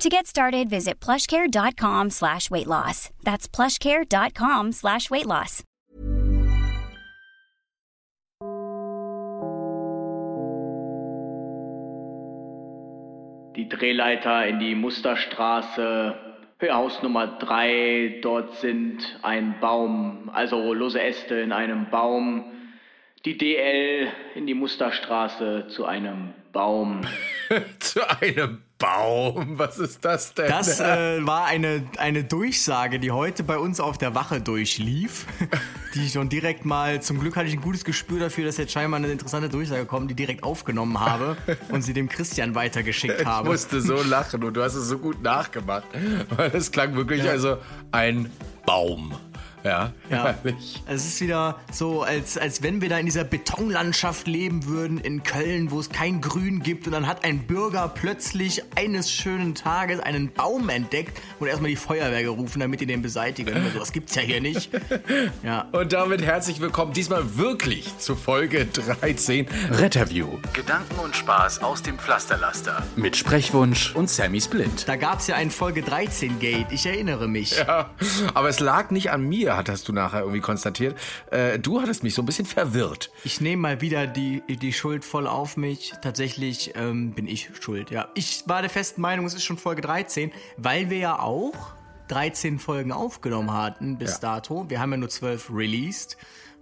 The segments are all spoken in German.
To get started, visit plushcare.com slash weight loss. That's plushcare.com slash weight loss. Die Drehleiter in die Musterstraße, Haus Nummer 3, dort sind ein Baum, also lose Äste in einem Baum. Die DL in die Musterstraße zu einem Baum. zu einem Baum. Was ist das denn? Das äh, war eine, eine Durchsage, die heute bei uns auf der Wache durchlief. die schon direkt mal, zum Glück hatte ich ein gutes Gespür dafür, dass jetzt scheinbar eine interessante Durchsage kommt, die direkt aufgenommen habe und sie dem Christian weitergeschickt habe. Ich musste so lachen und du hast es so gut nachgemacht. Weil es klang wirklich ja. also ein Baum. Ja, ja. Herrlich. Es ist wieder so, als, als wenn wir da in dieser Betonlandschaft leben würden in Köln, wo es kein Grün gibt und dann hat ein Bürger plötzlich eines schönen Tages einen Baum entdeckt und erstmal die Feuerwehr gerufen, damit die den beseitigen. Also, das gibt's ja hier nicht. Ja. Und damit herzlich willkommen diesmal wirklich zu Folge 13 Retterview. Gedanken und Spaß aus dem Pflasterlaster. Mit Sprechwunsch und Sammy Split. Da gab's ja ein Folge 13 Gate, ich erinnere mich. Ja, aber es lag nicht an mir dir, hattest du nachher irgendwie konstatiert. Äh, du hattest mich so ein bisschen verwirrt. Ich nehme mal wieder die, die Schuld voll auf mich. Tatsächlich ähm, bin ich schuld, ja. Ich war der festen Meinung, es ist schon Folge 13, weil wir ja auch 13 Folgen aufgenommen hatten bis ja. dato. Wir haben ja nur 12 released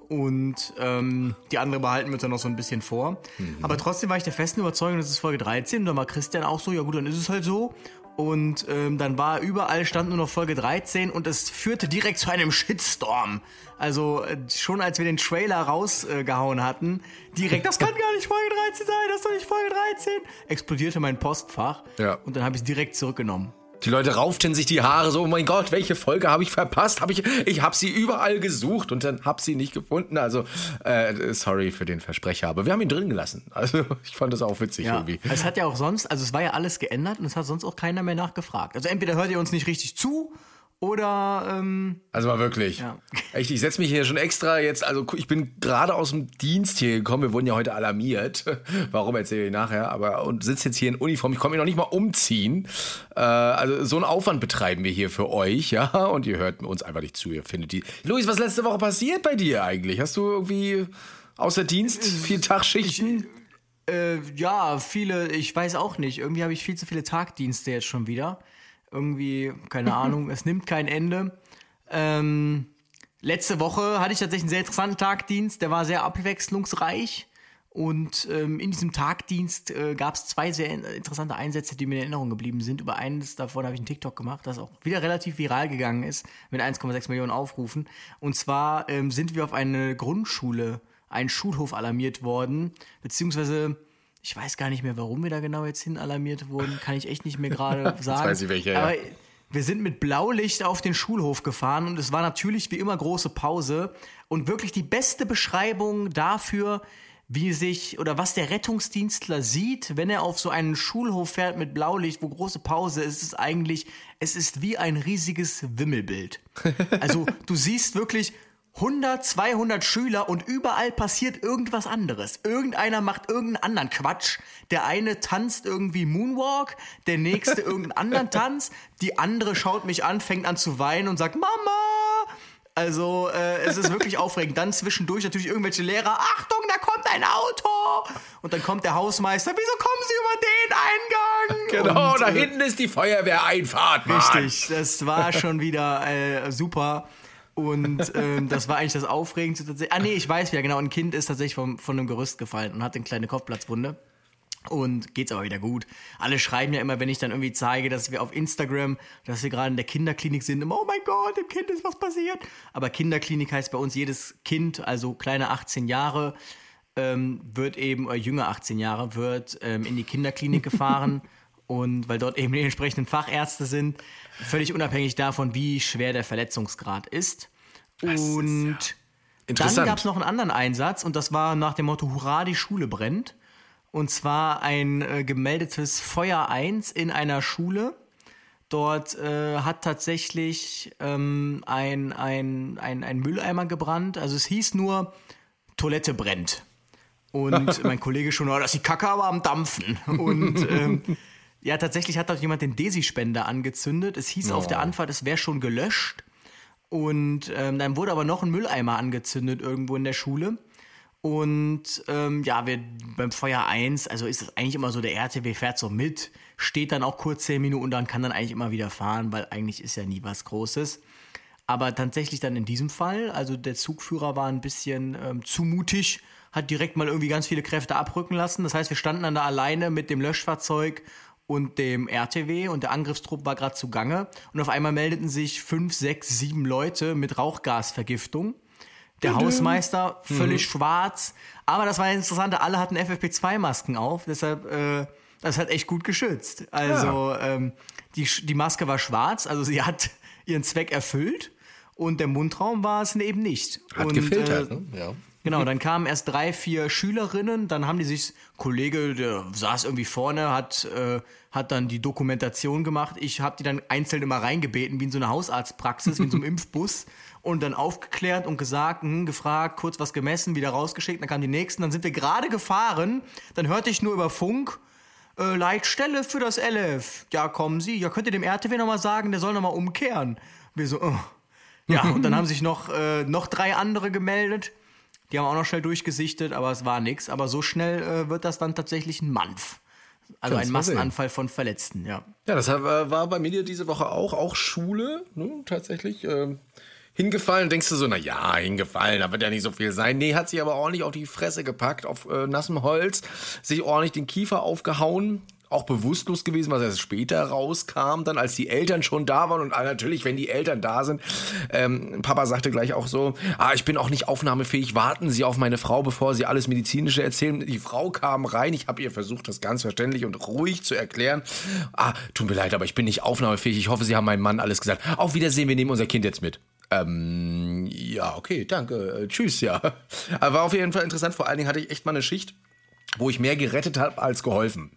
und ähm, die andere behalten wir uns dann noch so ein bisschen vor. Mhm. Aber trotzdem war ich der festen Überzeugung, das ist Folge 13 und dann war Christian auch so, ja gut, dann ist es halt so. Und ähm, dann war überall stand nur noch Folge 13 und es führte direkt zu einem Shitstorm. Also äh, schon als wir den Trailer rausgehauen äh, hatten, direkt, das kann gar nicht Folge 13 sein, das ist doch nicht Folge 13, explodierte mein Postfach. Ja. Und dann habe ich es direkt zurückgenommen. Die Leute rauften sich die Haare so, oh mein Gott, welche Folge habe ich verpasst? Hab ich ich habe sie überall gesucht und dann habe sie nicht gefunden. Also äh, sorry für den Versprecher, aber wir haben ihn drin gelassen. Also ich fand das auch witzig ja, irgendwie. Es hat ja auch sonst, also es war ja alles geändert und es hat sonst auch keiner mehr nachgefragt. Also entweder hört ihr uns nicht richtig zu oder. Ähm, also mal wirklich. Ja. Echt, ich setze mich hier schon extra jetzt. Also ich bin gerade aus dem Dienst hier gekommen. Wir wurden ja heute alarmiert. Warum erzähle ich nachher? Aber und sitze jetzt hier in Uniform. Ich komme mich noch nicht mal umziehen. Äh, also so einen Aufwand betreiben wir hier für euch, ja. Und ihr hört uns einfach nicht zu. Ihr findet die. Luis, was letzte Woche passiert bei dir eigentlich? Hast du irgendwie außer Dienst vier Tagschichten? äh, ja, viele. Ich weiß auch nicht. Irgendwie habe ich viel zu viele Tagdienste jetzt schon wieder. Irgendwie, keine Ahnung, es nimmt kein Ende. Ähm, letzte Woche hatte ich tatsächlich einen sehr interessanten Tagdienst, der war sehr abwechslungsreich. Und ähm, in diesem Tagdienst äh, gab es zwei sehr interessante Einsätze, die mir in Erinnerung geblieben sind. Über eines davon habe ich einen TikTok gemacht, das auch wieder relativ viral gegangen ist, mit 1,6 Millionen Aufrufen. Und zwar ähm, sind wir auf eine Grundschule, einen Schulhof alarmiert worden, beziehungsweise ich weiß gar nicht mehr, warum wir da genau jetzt hin alarmiert wurden. Kann ich echt nicht mehr gerade sagen. Weiß ich welche, Aber wir sind mit Blaulicht auf den Schulhof gefahren und es war natürlich wie immer große Pause und wirklich die beste Beschreibung dafür, wie sich oder was der Rettungsdienstler sieht, wenn er auf so einen Schulhof fährt mit Blaulicht, wo große Pause ist, ist eigentlich, es ist wie ein riesiges Wimmelbild. Also du siehst wirklich 100, 200 Schüler und überall passiert irgendwas anderes. Irgendeiner macht irgendeinen anderen Quatsch. Der eine tanzt irgendwie Moonwalk, der nächste irgendeinen anderen Tanz, die andere schaut mich an, fängt an zu weinen und sagt Mama. Also äh, es ist wirklich aufregend. Dann zwischendurch natürlich irgendwelche Lehrer, Achtung, da kommt ein Auto. Und dann kommt der Hausmeister, wieso kommen Sie über den Eingang? Genau, und, da äh, hinten ist die Feuerwehreinfahrt. Mann. Richtig, das war schon wieder äh, super. Und ähm, das war eigentlich das Aufregendste tatsächlich. Ah nee, ich weiß wieder, genau. Ein Kind ist tatsächlich vom, von einem Gerüst gefallen und hat eine kleine Kopfplatzwunde. Und geht's aber wieder gut. Alle schreiben ja immer, wenn ich dann irgendwie zeige, dass wir auf Instagram, dass wir gerade in der Kinderklinik sind, immer, oh mein Gott, dem Kind ist was passiert. Aber Kinderklinik heißt bei uns jedes Kind, also kleine 18 Jahre, ähm, wird eben, oder jünger 18 Jahre, wird ähm, in die Kinderklinik gefahren. und weil dort eben die entsprechenden Fachärzte sind, völlig unabhängig davon, wie schwer der Verletzungsgrad ist. Und dann Interessant. gab es noch einen anderen Einsatz und das war nach dem Motto Hurra, die Schule brennt. Und zwar ein äh, gemeldetes Feuer 1 in einer Schule. Dort äh, hat tatsächlich ähm, ein, ein, ein, ein Mülleimer gebrannt. Also es hieß nur, Toilette brennt. Und mein Kollege schon, oh, das ist die Kacke aber am Dampfen. Und ähm, ja, tatsächlich hat dort jemand den Desi-Spender angezündet. Es hieß auf der Anfahrt, es wäre schon gelöscht. Und ähm, dann wurde aber noch ein Mülleimer angezündet irgendwo in der Schule. Und ähm, ja, wir beim Feuer 1, also ist es eigentlich immer so, der RTW fährt so mit, steht dann auch kurz 10 Minuten und dann kann dann eigentlich immer wieder fahren, weil eigentlich ist ja nie was Großes. Aber tatsächlich dann in diesem Fall, also der Zugführer war ein bisschen ähm, zu mutig, hat direkt mal irgendwie ganz viele Kräfte abrücken lassen. Das heißt, wir standen dann da alleine mit dem Löschfahrzeug und dem RTW und der Angriffstrupp war gerade zugange. Und auf einmal meldeten sich fünf, sechs, sieben Leute mit Rauchgasvergiftung. Der Hausmeister völlig schwarz. Aber das war ja interessant, alle hatten FFP2-Masken auf, deshalb, äh, das hat echt gut geschützt. Also, ähm, die, die Maske war schwarz, also sie hat ihren Zweck erfüllt und der Mundraum war es eben nicht. Hat und, gefiltert, äh, ne? Ja. Genau, dann kamen erst drei, vier Schülerinnen, dann haben die sich, Kollege, der saß irgendwie vorne, hat, äh, hat dann die Dokumentation gemacht. Ich habe die dann einzeln immer reingebeten, wie in so einer Hausarztpraxis, wie in so einem Impfbus und dann aufgeklärt und gesagt, hm, gefragt, kurz was gemessen, wieder rausgeschickt, dann kamen die nächsten, dann sind wir gerade gefahren, dann hörte ich nur über Funk, äh, Leitstelle für das LF. Ja, kommen Sie. Ja, könnt ihr dem RTW nochmal sagen, der soll nochmal umkehren. Wir so, oh. Ja, und dann haben sich noch, äh, noch drei andere gemeldet. Die haben auch noch schnell durchgesichtet, aber es war nix. Aber so schnell äh, wird das dann tatsächlich ein Manf. Also Kannst ein. Massenanfall von Verletzten, ja. Ja, das war war bei mir diese Woche auch, auch Schule, ne, tatsächlich. ähm, hingefallen, denkst du so, na ja, hingefallen, da wird ja nicht so viel sein. Nee, hat sich aber ordentlich auf die Fresse gepackt, auf äh, nassem Holz, sich ordentlich den Kiefer aufgehauen, auch bewusstlos gewesen, was erst später rauskam, dann als die Eltern schon da waren und ah, natürlich, wenn die Eltern da sind, ähm, Papa sagte gleich auch so, ah, ich bin auch nicht aufnahmefähig, warten Sie auf meine Frau, bevor Sie alles Medizinische erzählen. Die Frau kam rein, ich habe ihr versucht, das ganz verständlich und ruhig zu erklären. Ah, tut mir leid, aber ich bin nicht aufnahmefähig, ich hoffe, Sie haben meinem Mann alles gesagt. Auf Wiedersehen, wir nehmen unser Kind jetzt mit. Ähm, ja, okay, danke, äh, tschüss, ja. Aber war auf jeden Fall interessant, vor allen Dingen hatte ich echt mal eine Schicht, wo ich mehr gerettet habe als geholfen.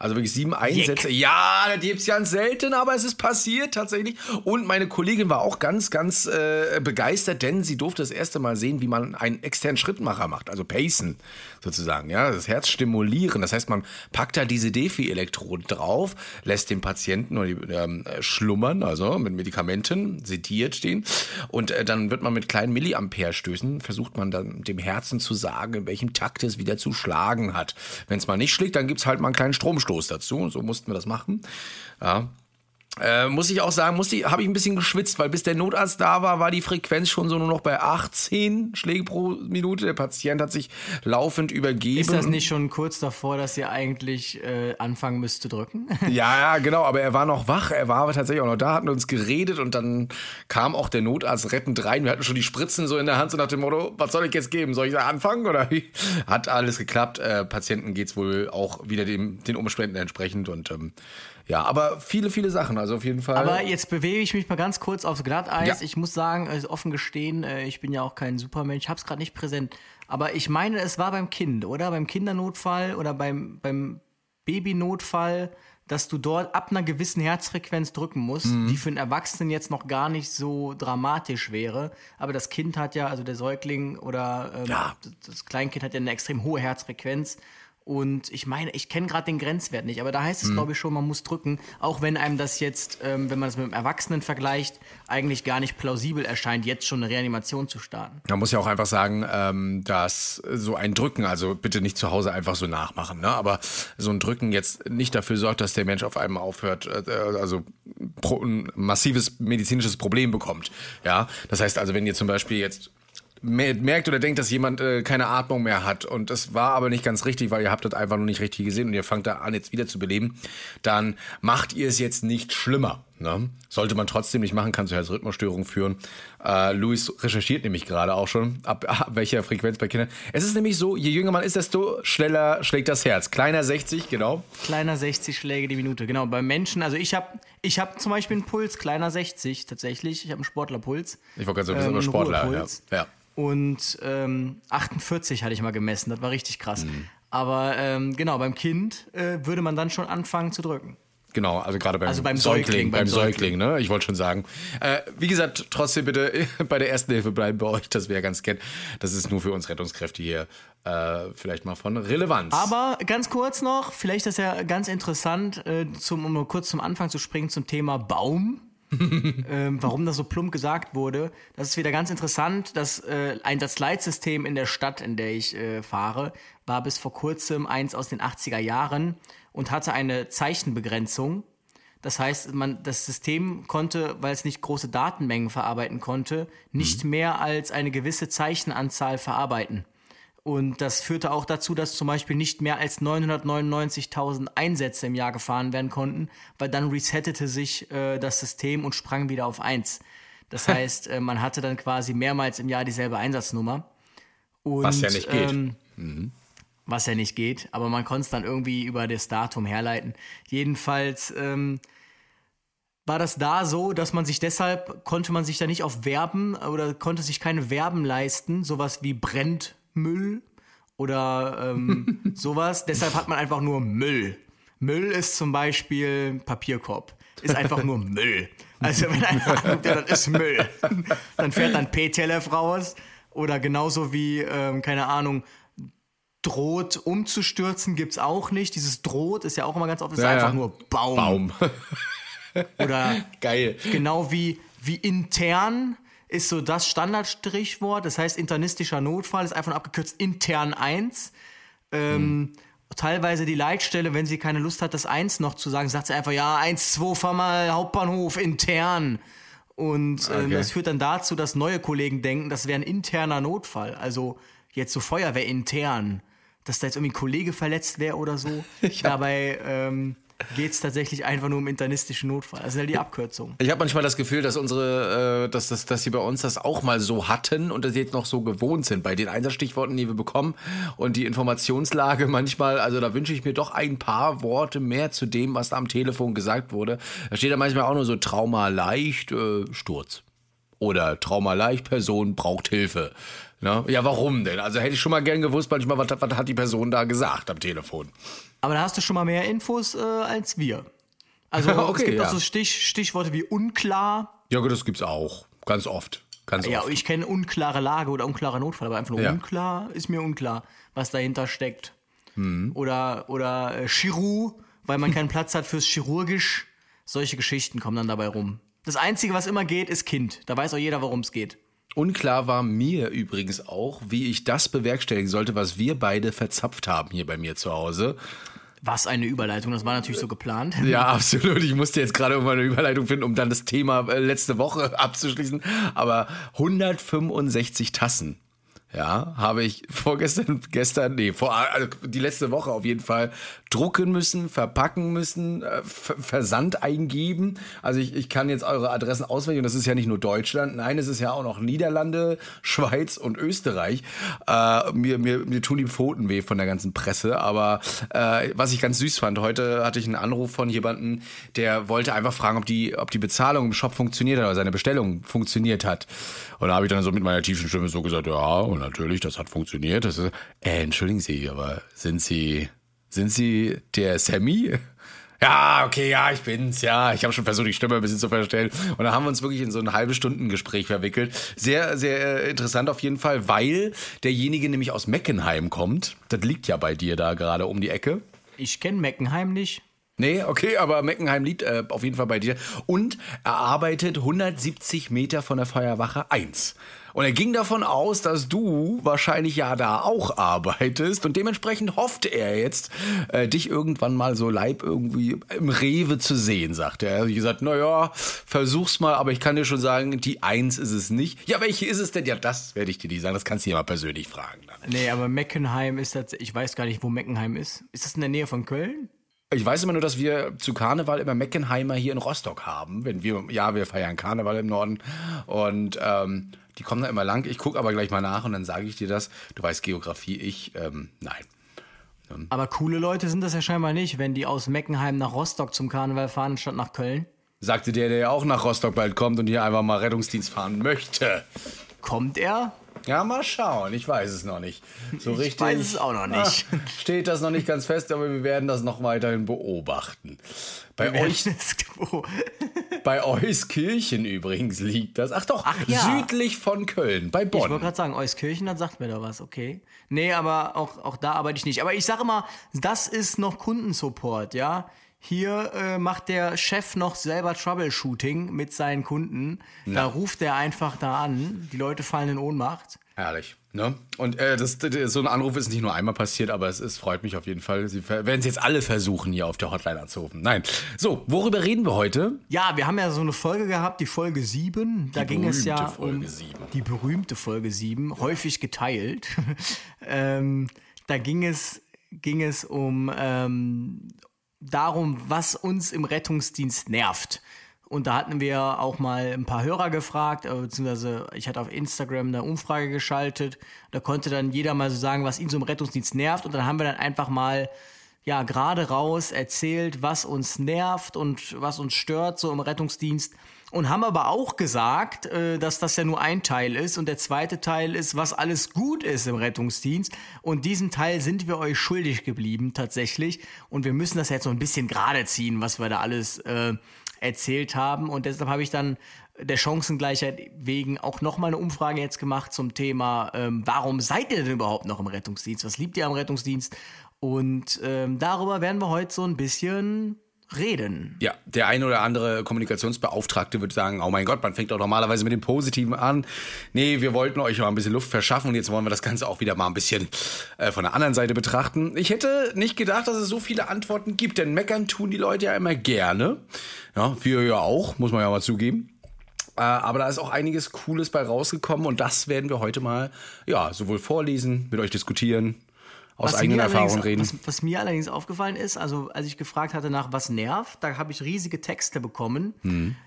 Also wirklich sieben Einsätze. Ja, das gibt's ganz selten, aber es ist passiert tatsächlich. Und meine Kollegin war auch ganz, ganz äh, begeistert, denn sie durfte das erste Mal sehen, wie man einen externen Schrittmacher macht, also Pacen sozusagen, ja, das Herz stimulieren. Das heißt, man packt da diese Defi-Elektroden drauf, lässt den Patienten oder die, ähm, schlummern, also mit Medikamenten, sediert stehen. Und äh, dann wird man mit kleinen Milliampere-Stößen, versucht man dann dem Herzen zu sagen, in welchem Takt es wieder zu schlagen hat. Wenn es mal nicht schlägt, dann gibt's halt mal einen kleinen Stromstoß dazu. Und so mussten wir das machen. Ja. Äh, muss ich auch sagen, muss ich, habe ich ein bisschen geschwitzt, weil bis der Notarzt da war, war die Frequenz schon so nur noch bei 18 Schläge pro Minute. Der Patient hat sich laufend übergeben. Ist das nicht schon kurz davor, dass ihr eigentlich äh, anfangen müsst zu drücken? Ja, ja, genau, aber er war noch wach, er war tatsächlich auch noch da, hatten uns geredet und dann kam auch der Notarzt rettend rein. Wir hatten schon die Spritzen so in der Hand, so nach dem Motto, was soll ich jetzt geben? Soll ich da anfangen oder wie? Hat alles geklappt. Äh, Patienten geht's wohl auch wieder dem, den Umständen entsprechend und ähm, ja, aber viele, viele Sachen, also auf jeden Fall. Aber jetzt bewege ich mich mal ganz kurz aufs Glatteis. Ja. Ich muss sagen, also offen gestehen, äh, ich bin ja auch kein Supermensch, es gerade nicht präsent. Aber ich meine, es war beim Kind, oder? Beim Kindernotfall oder beim, beim Babynotfall, dass du dort ab einer gewissen Herzfrequenz drücken musst, Mhm. die für einen Erwachsenen jetzt noch gar nicht so dramatisch wäre. Aber das Kind hat ja, also der Säugling oder ähm, Ja. das Kleinkind hat ja eine extrem hohe Herzfrequenz. Und ich meine, ich kenne gerade den Grenzwert nicht, aber da heißt es, glaube ich, schon, man muss drücken, auch wenn einem das jetzt, ähm, wenn man das mit einem Erwachsenen vergleicht, eigentlich gar nicht plausibel erscheint, jetzt schon eine Reanimation zu starten. Man muss ja auch einfach sagen, ähm, dass so ein Drücken, also bitte nicht zu Hause einfach so nachmachen, ne? aber so ein Drücken jetzt nicht dafür sorgt, dass der Mensch auf einmal aufhört, äh, also pro, ein massives medizinisches Problem bekommt. Ja, das heißt also, wenn ihr zum Beispiel jetzt merkt oder denkt, dass jemand äh, keine Atmung mehr hat und das war aber nicht ganz richtig, weil ihr habt das einfach noch nicht richtig gesehen und ihr fangt da an, jetzt wieder zu beleben, dann macht ihr es jetzt nicht schlimmer. Ne? Sollte man trotzdem nicht machen, kann zu Herzrhythmusstörungen führen. Äh, Luis recherchiert nämlich gerade auch schon, ab, ab welcher Frequenz bei Kindern. Es ist nämlich so, je jünger man ist, desto schneller schlägt das Herz. Kleiner 60, genau. Kleiner 60 Schläge die Minute, genau. Bei Menschen, also ich habe ich hab zum Beispiel einen Puls, kleiner 60 tatsächlich. Ich habe einen Sportlerpuls. Ich wollte gerade sagen, du bist Ähm, Sportler. Ja. Ja. Und ähm, 48 hatte ich mal gemessen, das war richtig krass. Mhm. Aber ähm, genau, beim Kind äh, würde man dann schon anfangen zu drücken. Genau, also gerade beim, Also beim Säugling, Säugling, beim Säugling, ne? Ich wollte schon sagen. Äh, wie gesagt, trotzdem bitte bei der ersten Hilfe bleiben bei euch, das wäre ganz kennt. Das ist nur für uns Rettungskräfte hier äh, vielleicht mal von Relevanz. Aber ganz kurz noch, vielleicht ist ja ganz interessant, äh, zum, um kurz zum Anfang zu springen zum Thema Baum. ähm, warum das so plump gesagt wurde. Das ist wieder ganz interessant. dass äh, ein das Leitsystem in der Stadt, in der ich äh, fahre, war bis vor kurzem eins aus den 80er Jahren und hatte eine Zeichenbegrenzung. Das heißt, man, das System konnte, weil es nicht große Datenmengen verarbeiten konnte, nicht mehr als eine gewisse Zeichenanzahl verarbeiten. Und das führte auch dazu, dass zum Beispiel nicht mehr als 999.000 Einsätze im Jahr gefahren werden konnten, weil dann resettete sich äh, das System und sprang wieder auf 1. Das heißt, äh, man hatte dann quasi mehrmals im Jahr dieselbe Einsatznummer. Und, Was ja nicht geht. Ähm, Was ja nicht geht, aber man konnte es dann irgendwie über das Datum herleiten. Jedenfalls ähm, war das da so, dass man sich deshalb, konnte man sich da nicht auf Verben oder konnte sich keine Verben leisten, sowas wie brennt Müll oder ähm, sowas. Deshalb hat man einfach nur Müll. Müll ist zum Beispiel Papierkorb. Ist einfach nur Müll. Also wenn einer anruft, ja, das ist Müll. Dann fährt dann PTLF raus. Oder genauso wie, ähm, keine Ahnung, droht umzustürzen gibt's auch nicht. Dieses droht ist ja auch immer ganz oft, ist Ja, einfach ja. nur Baum. Baum. Oder Geil. Genau wie, wie intern ist so das Standardstrichwort. Das heißt, internistischer Notfall ist einfach nur abgekürzt intern 1. Ähm, Teilweise die Leitstelle, wenn sie keine Lust hat, das 1 noch zu sagen, sagt sie einfach, ja, 1, 2, fahr mal Hauptbahnhof intern. Und ähm, Okay. das führt dann dazu, dass neue Kollegen denken, das wäre ein interner Notfall. Also jetzt so Feuerwehr intern. Dass da jetzt irgendwie ein Kollege verletzt wäre oder so. Dabei ähm, geht es tatsächlich einfach nur um internistischen Notfall. Das ist halt die Abkürzung. Ich habe manchmal das Gefühl, dass unsere, äh, dass, dass, dass sie bei uns das auch mal so hatten und dass sie jetzt noch so gewohnt sind bei den Einsatzstichworten, die wir bekommen und die Informationslage manchmal, also da wünsche ich mir doch ein paar Worte mehr zu dem, was da am Telefon gesagt wurde. Da steht da manchmal auch nur so Trauma leicht, äh, Sturz. Oder Trauma leicht, Person braucht Hilfe. Ne? Ja, warum denn? Also hätte ich schon mal gern gewusst, manchmal, was, was hat die Person da gesagt am Telefon. Aber da hast du schon mal mehr Infos äh, als wir. Also Okay, es gibt ja. auch so Stich, Stichworte wie unklar. Ja, gut, das gibt's auch. Ganz oft. Ganz Ja, oft. ich kenne unklare Lage oder unklarer Notfall, aber einfach nur Ja. unklar ist mir unklar, was dahinter steckt. Mhm. Oder, oder äh, Chirurg, weil man keinen Platz hat fürs Chirurgisch. Solche Geschichten kommen dann dabei rum. Das Einzige, was immer geht, ist Kind. Da weiß auch jeder, worum es geht. Unklar war mir übrigens auch, wie ich das bewerkstelligen sollte, was wir beide verzapft haben hier bei mir zu Hause. Was eine Überleitung, das war natürlich so geplant. Ja, absolut. Ich musste jetzt gerade irgendwann eine Überleitung finden, um dann das Thema äh, letzte Woche abzuschließen. Aber 165 Tassen. Ja, habe ich vorgestern, gestern, nee, vor, also die letzte Woche auf jeden Fall drucken müssen, verpacken müssen, äh, Ver- Versand eingeben. Also ich, ich kann jetzt eure Adressen auswählen und das ist ja nicht nur Deutschland, nein, es ist ja auch noch Niederlande, Schweiz und Österreich. Äh, mir, mir, mir tun die Pfoten weh von der ganzen Presse, aber äh, was ich ganz süß fand, heute hatte ich einen Anruf von jemandem, der wollte einfach fragen, ob die, ob die Bezahlung im Shop funktioniert hat oder seine Bestellung funktioniert hat. Und da habe ich dann so mit meiner tiefen Stimme so gesagt, ja, und natürlich, das hat funktioniert. Das ist, äh, entschuldigen Sie, aber sind Sie, sind Sie der Sammy? Ja, okay, ja, ich bin's, ja. Ich habe schon versucht, die Stimme ein bisschen zu verstellen. Und da haben wir uns wirklich in so ein halbe Stunden Gespräch verwickelt. Sehr, sehr äh, interessant auf jeden Fall, weil derjenige nämlich aus Meckenheim kommt. Das liegt ja bei dir da gerade um die Ecke. Ich kenne Meckenheim nicht. Nee, okay, aber Meckenheim liegt äh, auf jeden Fall bei dir. Und er arbeitet 170 Meter von der Feuerwache 1. Und er ging davon aus, dass du wahrscheinlich ja da auch arbeitest. Und dementsprechend hoffte er jetzt, äh, dich irgendwann mal so live irgendwie im Rewe zu sehen, sagt er. Er hat gesagt, naja, versuch's mal, aber ich kann dir schon sagen, die 1 ist es nicht. Ja, welche ist es denn? Ja, das werde ich dir nicht sagen. Das kannst du dir mal persönlich fragen. Dann. Nee, aber Meckenheim ist das, ich weiß gar nicht, wo Meckenheim ist. Ist das in der Nähe von Köln? Ich weiß immer nur, dass wir zu Karneval immer Meckenheimer hier in Rostock haben. Wenn wir, ja, wir feiern Karneval im Norden. Und ähm, die kommen da immer lang. Ich gucke aber gleich mal nach und dann sage ich dir das. Du weißt Geografie, ich, ähm, nein. Aber coole Leute sind das ja scheinbar nicht, wenn die aus Meckenheim nach Rostock zum Karneval fahren, statt nach Köln. Sagte der, der ja auch nach Rostock bald kommt und hier einfach mal Rettungsdienst fahren möchte. Kommt er? Ja, mal schauen. Ich weiß es noch nicht. So richtig. Ich weiß es auch noch nicht. Ah, steht das noch nicht ganz fest, aber wir werden das noch weiterhin beobachten. Bei euch, bei Euskirchen übrigens liegt das. Ach doch, Ach ja. südlich von Köln, bei Ich wollte Bonn. gerade sagen, Euskirchen, dann sagt mir da was, okay. Nee, aber auch, auch da arbeite ich nicht. Aber ich sage immer, das ist noch Kundensupport, ja. Hier äh, macht der Chef noch selber Troubleshooting mit seinen Kunden. Da ruft er einfach da an. Die Leute fallen in Ohnmacht. Herrlich. Ne? Und äh, das, das, so ein Anruf ist nicht nur einmal passiert, aber es, es freut mich auf jeden Fall. Sie werden es jetzt alle versuchen, hier auf der Hotline anzurufen. Nein. So, worüber reden wir heute? Ja, wir haben ja so eine Folge gehabt, die Folge 7. Da Die ging es ja berühmte Folge um 7. die berühmte Folge 7, häufig geteilt. ähm, da ging es, ging es um ähm, darum, was uns im Rettungsdienst nervt. Und da hatten wir auch mal ein paar Hörer gefragt, äh, beziehungsweise ich hatte auf Instagram eine Umfrage geschaltet. Da konnte dann jeder mal so sagen, was ihn so im Rettungsdienst nervt. Und dann haben wir dann einfach mal ja, gerade raus erzählt, was uns nervt und was uns stört so im Rettungsdienst. Und haben aber auch gesagt, äh, dass das ja nur ein Teil ist und der zweite Teil ist, was alles gut ist im Rettungsdienst. Und diesen Teil sind wir euch schuldig geblieben tatsächlich. Und wir müssen das jetzt so ein bisschen gerade ziehen, was wir da alles äh, erzählt haben. Und deshalb habe ich dann der Chancengleichheit wegen auch nochmal eine Umfrage jetzt gemacht zum Thema, ähm, warum seid ihr denn überhaupt noch im Rettungsdienst? Was liebt ihr am Rettungsdienst? Und ähm, darüber werden wir heute so ein bisschen reden. Ja, der eine oder andere Kommunikationsbeauftragte wird sagen, oh mein Gott, man fängt doch normalerweise mit dem Positiven an. Nee, wir wollten euch mal ein bisschen Luft verschaffen und jetzt wollen wir das Ganze auch wieder mal ein bisschen äh, von der anderen Seite betrachten. Ich hätte nicht gedacht, dass es so viele Antworten gibt, denn meckern tun die Leute ja immer gerne. Ja, wir ja auch, muss man ja mal zugeben. Äh, aber da ist auch einiges Cooles bei rausgekommen und das werden wir heute mal, ja, sowohl vorlesen, mit euch diskutieren, aus eigenen mir Erfahrungen reden. Was, was mir allerdings aufgefallen ist, also als ich gefragt hatte nach was nervt, da habe ich riesige Texte bekommen.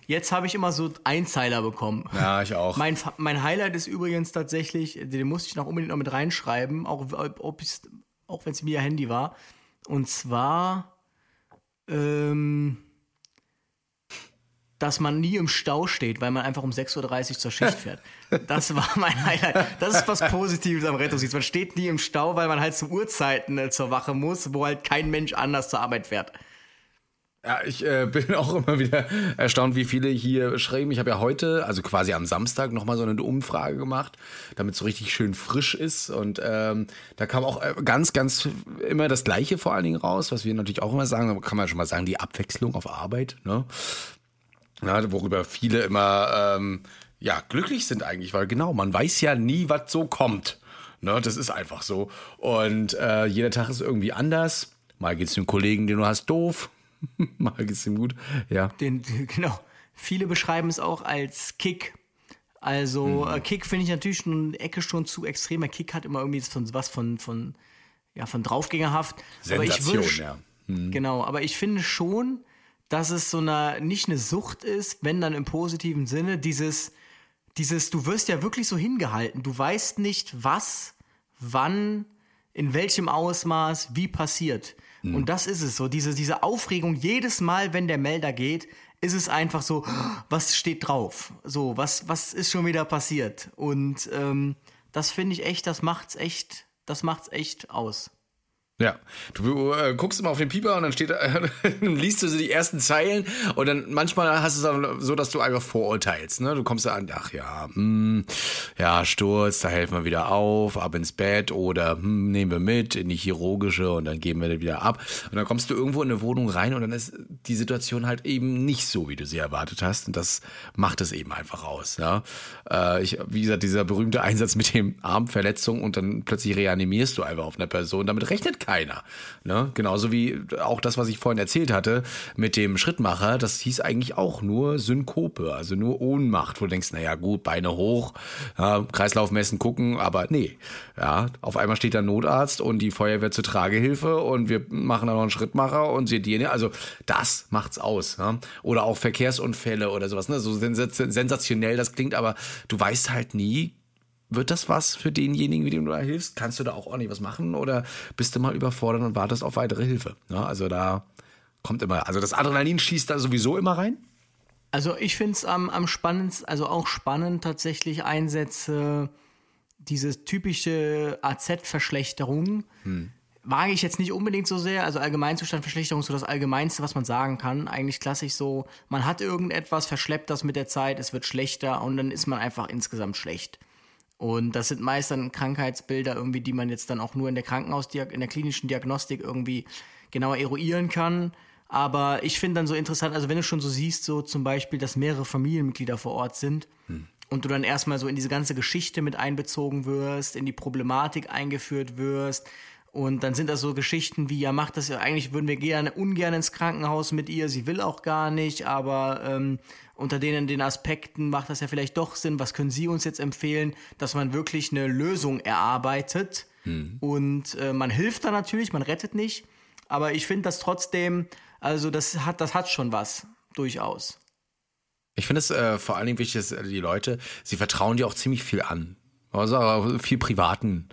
Jetzt habe ich immer so Einzeiler bekommen. Hm. Ja, ich auch. Mein, mein Highlight ist übrigens tatsächlich, den musste ich noch unbedingt noch mit reinschreiben, auch, ob auch wenn es mir Handy war. Und zwar, ähm, dass man nie im Stau steht, weil man einfach um 6.30 Uhr zur Schicht fährt. Das war mein Highlight. Das ist was Positives am Rettungsdienst. Man steht nie im Stau, weil man halt zu Uhrzeiten äh, zur Wache muss, wo halt kein Mensch anders zur Arbeit fährt. Ja, ich äh, bin auch immer wieder erstaunt, wie viele hier schreiben. Ich habe ja heute, also quasi am Samstag, nochmal so eine Umfrage gemacht, damit es so richtig schön frisch ist. Und ähm, da kam auch äh, ganz, ganz immer das Gleiche vor allen Dingen raus, was wir natürlich auch immer sagen, da kann man schon mal sagen, die Abwechslung auf Arbeit, ne? Ja, worüber viele immer ähm, ja, glücklich sind eigentlich, weil genau, man weiß ja nie, was so kommt. Ne, das ist einfach so. Und äh, jeder Tag ist irgendwie anders. Mal geht's dem Kollegen, den du hast, doof. Mal geht's ihm gut. Ja. Den, genau. Viele beschreiben es auch als Kick. Also Mhm. äh, Kick finde ich natürlich schon eine Ecke schon zu extrem. Der Kick hat immer irgendwie von, was von, von, ja, von draufgängerhaft. Sensation, würde- ja. Genau, aber ich finde schon, dass es so eine, nicht eine Sucht ist, wenn dann im positiven Sinne, dieses, dieses, du wirst ja wirklich so hingehalten. Du weißt nicht, was, wann, in welchem Ausmaß, wie passiert. Und das ist es so, diese, diese Aufregung jedes Mal, wenn der Melder geht, ist es einfach so, was steht drauf? So, was, was ist schon wieder passiert? Und ähm, das finde ich echt, das macht's echt, das macht's echt aus. Ja, du äh, guckst immer auf den Pieper und dann steht, äh, liest du so die ersten Zeilen und dann manchmal hast du es so, dass du einfach vorurteilst. Ne? Du kommst da an, ach ja, hm, ja, Sturz, da helfen wir wieder auf, ab ins Bett oder hm, nehmen wir mit in die chirurgische und dann geben wir das wieder ab. Und dann kommst du irgendwo in eine Wohnung rein und dann ist die Situation halt eben nicht so, wie du sie erwartet hast. Und das macht es eben einfach aus. Ja? Äh, ich, wie gesagt, dieser berühmte Einsatz mit dem Armverletzung und dann plötzlich reanimierst du einfach auf einer Person. Damit rechnet keiner. Keiner. Ne? Genauso wie auch das, was ich vorhin erzählt hatte mit dem Schrittmacher, das hieß eigentlich auch nur Synkope, also nur Ohnmacht, wo du denkst, naja gut, Beine hoch, ja, Kreislauf messen, gucken, aber nee. Ja, auf einmal steht da Notarzt und die Feuerwehr zur Tragehilfe und wir machen dann noch einen Schrittmacher und sedieren. Also das macht's aus. Ja? Oder auch Verkehrsunfälle oder sowas. Ne? So sensationell das klingt, aber du weißt halt nie, wird das was für denjenigen, mit dem du da hilfst? Kannst du da auch ordentlich was machen oder bist du mal überfordert und wartest auf weitere Hilfe? Ja, also da kommt immer, also das Adrenalin schießt da sowieso immer rein. Also ich finde es am, am spannendsten, also auch spannend tatsächlich Einsätze, diese typische AZ-Verschlechterung. Hm. Wage ich jetzt nicht unbedingt so sehr. Also Allgemeinzustandverschlechterung ist so das Allgemeinste, was man sagen kann. Eigentlich klassisch so, man hat irgendetwas, verschleppt das mit der Zeit, es wird schlechter und dann ist man einfach insgesamt schlecht. Und das sind meist dann Krankheitsbilder irgendwie, die man jetzt dann auch nur in der Krankenhaus, in der klinischen Diagnostik irgendwie genauer eruieren kann. Aber ich finde dann so interessant, also wenn du schon so siehst, so zum Beispiel, dass mehrere Familienmitglieder vor Ort sind hm. und du dann erstmal so in diese ganze Geschichte mit einbezogen wirst, in die Problematik eingeführt wirst, und dann sind das so Geschichten wie, ja, macht das ja, eigentlich würden wir gerne ungern ins Krankenhaus mit ihr, sie will auch gar nicht, aber ähm, unter denen den Aspekten macht das ja vielleicht doch Sinn. Was können Sie uns jetzt empfehlen, dass man wirklich eine Lösung erarbeitet? Mhm. Und äh, man hilft da natürlich, man rettet nicht. Aber ich finde das trotzdem, also das hat, das hat schon was, durchaus. Ich finde es äh, vor allen Dingen wichtig, dass die Leute, sie vertrauen dir auch ziemlich viel an. Also viel privaten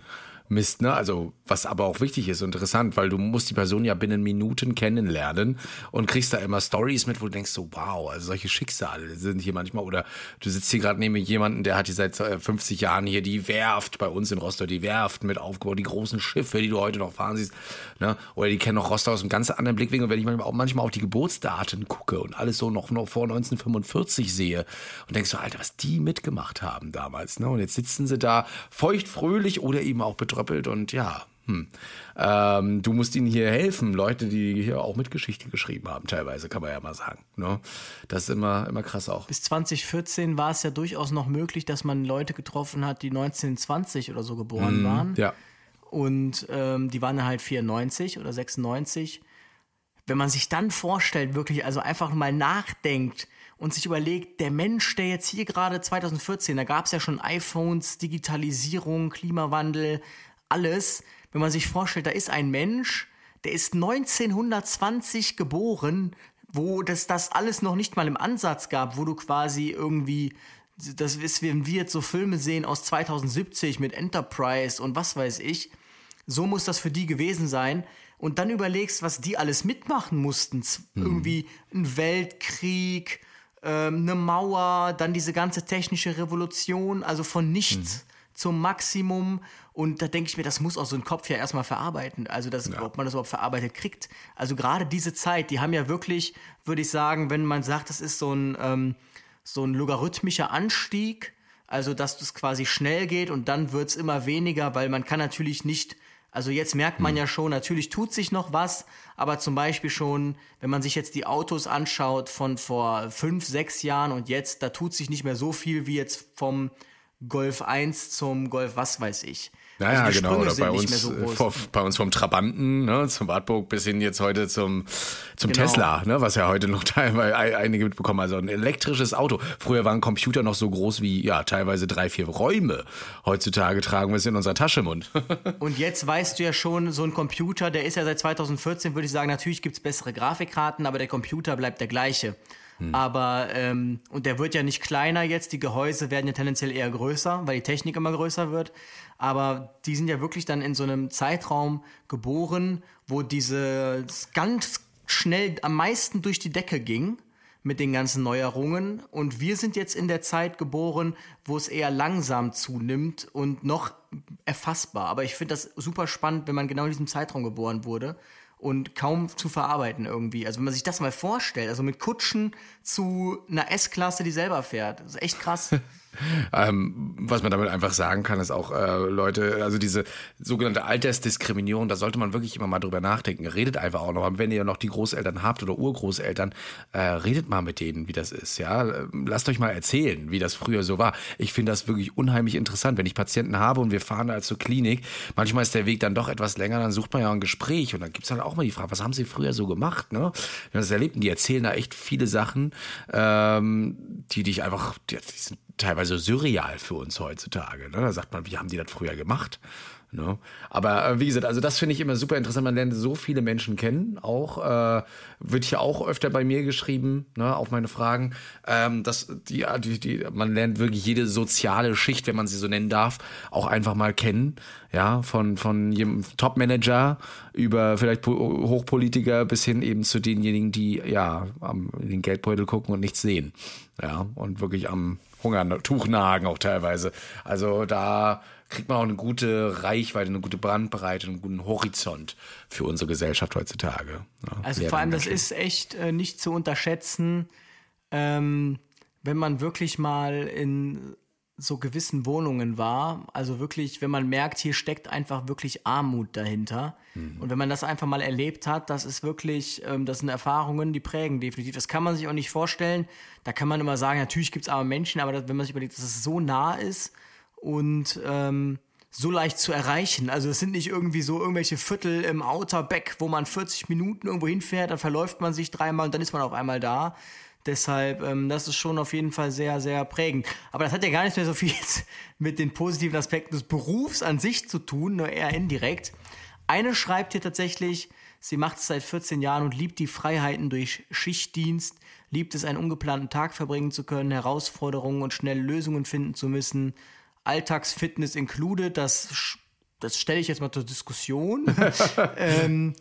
Mist, ne? Also, was aber auch wichtig ist interessant, weil du musst die Person ja binnen Minuten kennenlernen und kriegst da immer Stories mit, wo du denkst so, wow, also solche Schicksale sind hier manchmal oder du sitzt hier gerade neben jemanden, der hat hier seit 50 äh, Jahren hier die Werft bei uns in Rostock, die Werft mit aufgebaut, die großen Schiffe, die du heute noch fahren siehst, ne? Oder die kennen noch Rostock aus einem ganz anderen Blickwinkel, wenn ich manchmal auch, manchmal auch die Geburtsdaten gucke und alles so noch, noch vor 1945 sehe und denkst so, Alter, was die mitgemacht haben damals, ne? Und jetzt sitzen sie da feuchtfröhlich oder eben auch betroffen getröppelt und ja, hm. Ähm, du musst ihnen hier helfen, Leute, die hier auch mit Geschichte geschrieben haben, teilweise, kann man ja mal sagen. Ne? Das ist immer, immer krass auch. Bis 2014 war es ja durchaus noch möglich, dass man Leute getroffen hat, die 1920 oder so geboren mm, waren. Ja. Und ähm, die waren halt 94 oder 96. Wenn man sich dann vorstellt, wirklich, also einfach mal nachdenkt, und sich überlegt, der Mensch, der jetzt hier gerade 2014, da gab es ja schon iPhones, Digitalisierung, Klimawandel, alles. Wenn man sich vorstellt, da ist ein Mensch, der ist 1920 geboren, wo das, das alles noch nicht mal im Ansatz gab, wo du quasi irgendwie, das ist, wenn wir jetzt so Filme sehen aus 2070 mit Enterprise und was weiß ich, so muss das für die gewesen sein. Und dann überlegst, was die alles mitmachen mussten. Mhm. Irgendwie ein Weltkrieg, ähm, eine Mauer, dann diese ganze technische Revolution, also von nichts mhm. zum Maximum. Und da denke ich mir, das muss auch so ein Kopf ja erstmal verarbeiten. Also, dass, ja. ob man das überhaupt verarbeitet kriegt. Also, gerade diese Zeit, die haben ja wirklich, würde ich sagen, wenn man sagt, das ist so ein, ähm, so ein logarithmischer Anstieg, also dass das quasi schnell geht und dann wird es immer weniger, weil man kann natürlich nicht also jetzt merkt man hm. ja schon, natürlich tut sich noch was, aber zum Beispiel schon, wenn man sich jetzt die Autos anschaut von vor fünf, sechs Jahren und jetzt, da tut sich nicht mehr so viel wie jetzt vom Golf 1 zum Golf was weiß ich. Naja, also genau. Oder bei uns, so vor, bei uns vom Trabanten ne, zum Wartburg bis hin jetzt heute zum, zum genau. Tesla, ne, was ja heute noch teilweise einige mitbekommen. Also ein elektrisches Auto. Früher waren Computer noch so groß wie ja teilweise drei, vier Räume. Heutzutage tragen wir es in unserer Tasche im Mund. Und jetzt weißt du ja schon, so ein Computer, der ist ja seit 2014, würde ich sagen, natürlich gibt es bessere Grafikkarten, aber der Computer bleibt der gleiche. Hm. Aber, ähm, und der wird ja nicht kleiner jetzt, die Gehäuse werden ja tendenziell eher größer, weil die Technik immer größer wird. Aber die sind ja wirklich dann in so einem Zeitraum geboren, wo diese ganz schnell am meisten durch die Decke ging mit den ganzen Neuerungen. Und wir sind jetzt in der Zeit geboren, wo es eher langsam zunimmt und noch erfassbar. Aber ich finde das super spannend, wenn man genau in diesem Zeitraum geboren wurde und kaum zu verarbeiten irgendwie. Also wenn man sich das mal vorstellt, also mit Kutschen zu einer S-Klasse, die selber fährt, das ist echt krass. Ähm, was man damit einfach sagen kann, ist auch, äh, Leute, also diese sogenannte Altersdiskriminierung, da sollte man wirklich immer mal drüber nachdenken. Redet einfach auch noch, wenn ihr noch die Großeltern habt oder Urgroßeltern, äh, redet mal mit denen, wie das ist. Ja, lasst euch mal erzählen, wie das früher so war. Ich finde das wirklich unheimlich interessant, wenn ich Patienten habe und wir fahren da zur Klinik. Manchmal ist der Weg dann doch etwas länger, dann sucht man ja ein Gespräch und dann gibt's dann auch mal die Frage, was haben sie früher so gemacht? Ne? Wir haben das erlebt und die erzählen da echt viele Sachen, ähm, die dich einfach, die, die sind teilweise surreal für uns heutzutage. Ne? Da sagt man, wie haben die das früher gemacht? Ne? Aber äh, wie gesagt, also das finde ich immer super interessant. Man lernt so viele Menschen kennen. Auch äh, wird hier auch öfter bei mir geschrieben, ne, auf meine Fragen. Ähm, dass die, die, die, man lernt wirklich jede soziale Schicht, wenn man sie so nennen darf, auch einfach mal kennen. Ja, von, von jedem Top-Manager über vielleicht Hochpolitiker bis hin eben zu denjenigen, die ja am, den Geldbeutel gucken und nichts sehen. Ja, und wirklich am Hungertuch nagen auch teilweise. Also da kriegt man auch eine gute Reichweite, eine gute Brandbreite, einen guten Horizont für unsere Gesellschaft heutzutage. Ja, also vor allem, das ist echt äh, nicht zu unterschätzen, ähm, wenn man wirklich mal in so gewissen Wohnungen war. Also wirklich, wenn man merkt, hier steckt einfach wirklich Armut dahinter. Mhm. Und wenn man das einfach mal erlebt hat, das ist wirklich, ähm, das sind Erfahrungen, die prägen definitiv. Das kann man sich auch nicht vorstellen. Da kann man immer sagen, natürlich gibt es arme Menschen, aber das, wenn man sich überlegt, dass es so nah ist und ähm, so leicht zu erreichen. Also es sind nicht irgendwie so irgendwelche Viertel im Outer Back, wo man 40 Minuten irgendwo hinfährt, dann verläuft man sich dreimal und dann ist man auf einmal da. Deshalb, ähm, das ist schon auf jeden Fall sehr, sehr prägend. Aber das hat ja gar nicht mehr so viel mit den positiven Aspekten des Berufs an sich zu tun, nur eher indirekt. Eine schreibt hier tatsächlich, sie macht es seit 14 Jahren und liebt die Freiheiten durch Schichtdienst, liebt es, einen ungeplanten Tag verbringen zu können, Herausforderungen und schnell Lösungen finden zu müssen. Alltagsfitness included, das, das stelle ich jetzt mal zur Diskussion. ähm,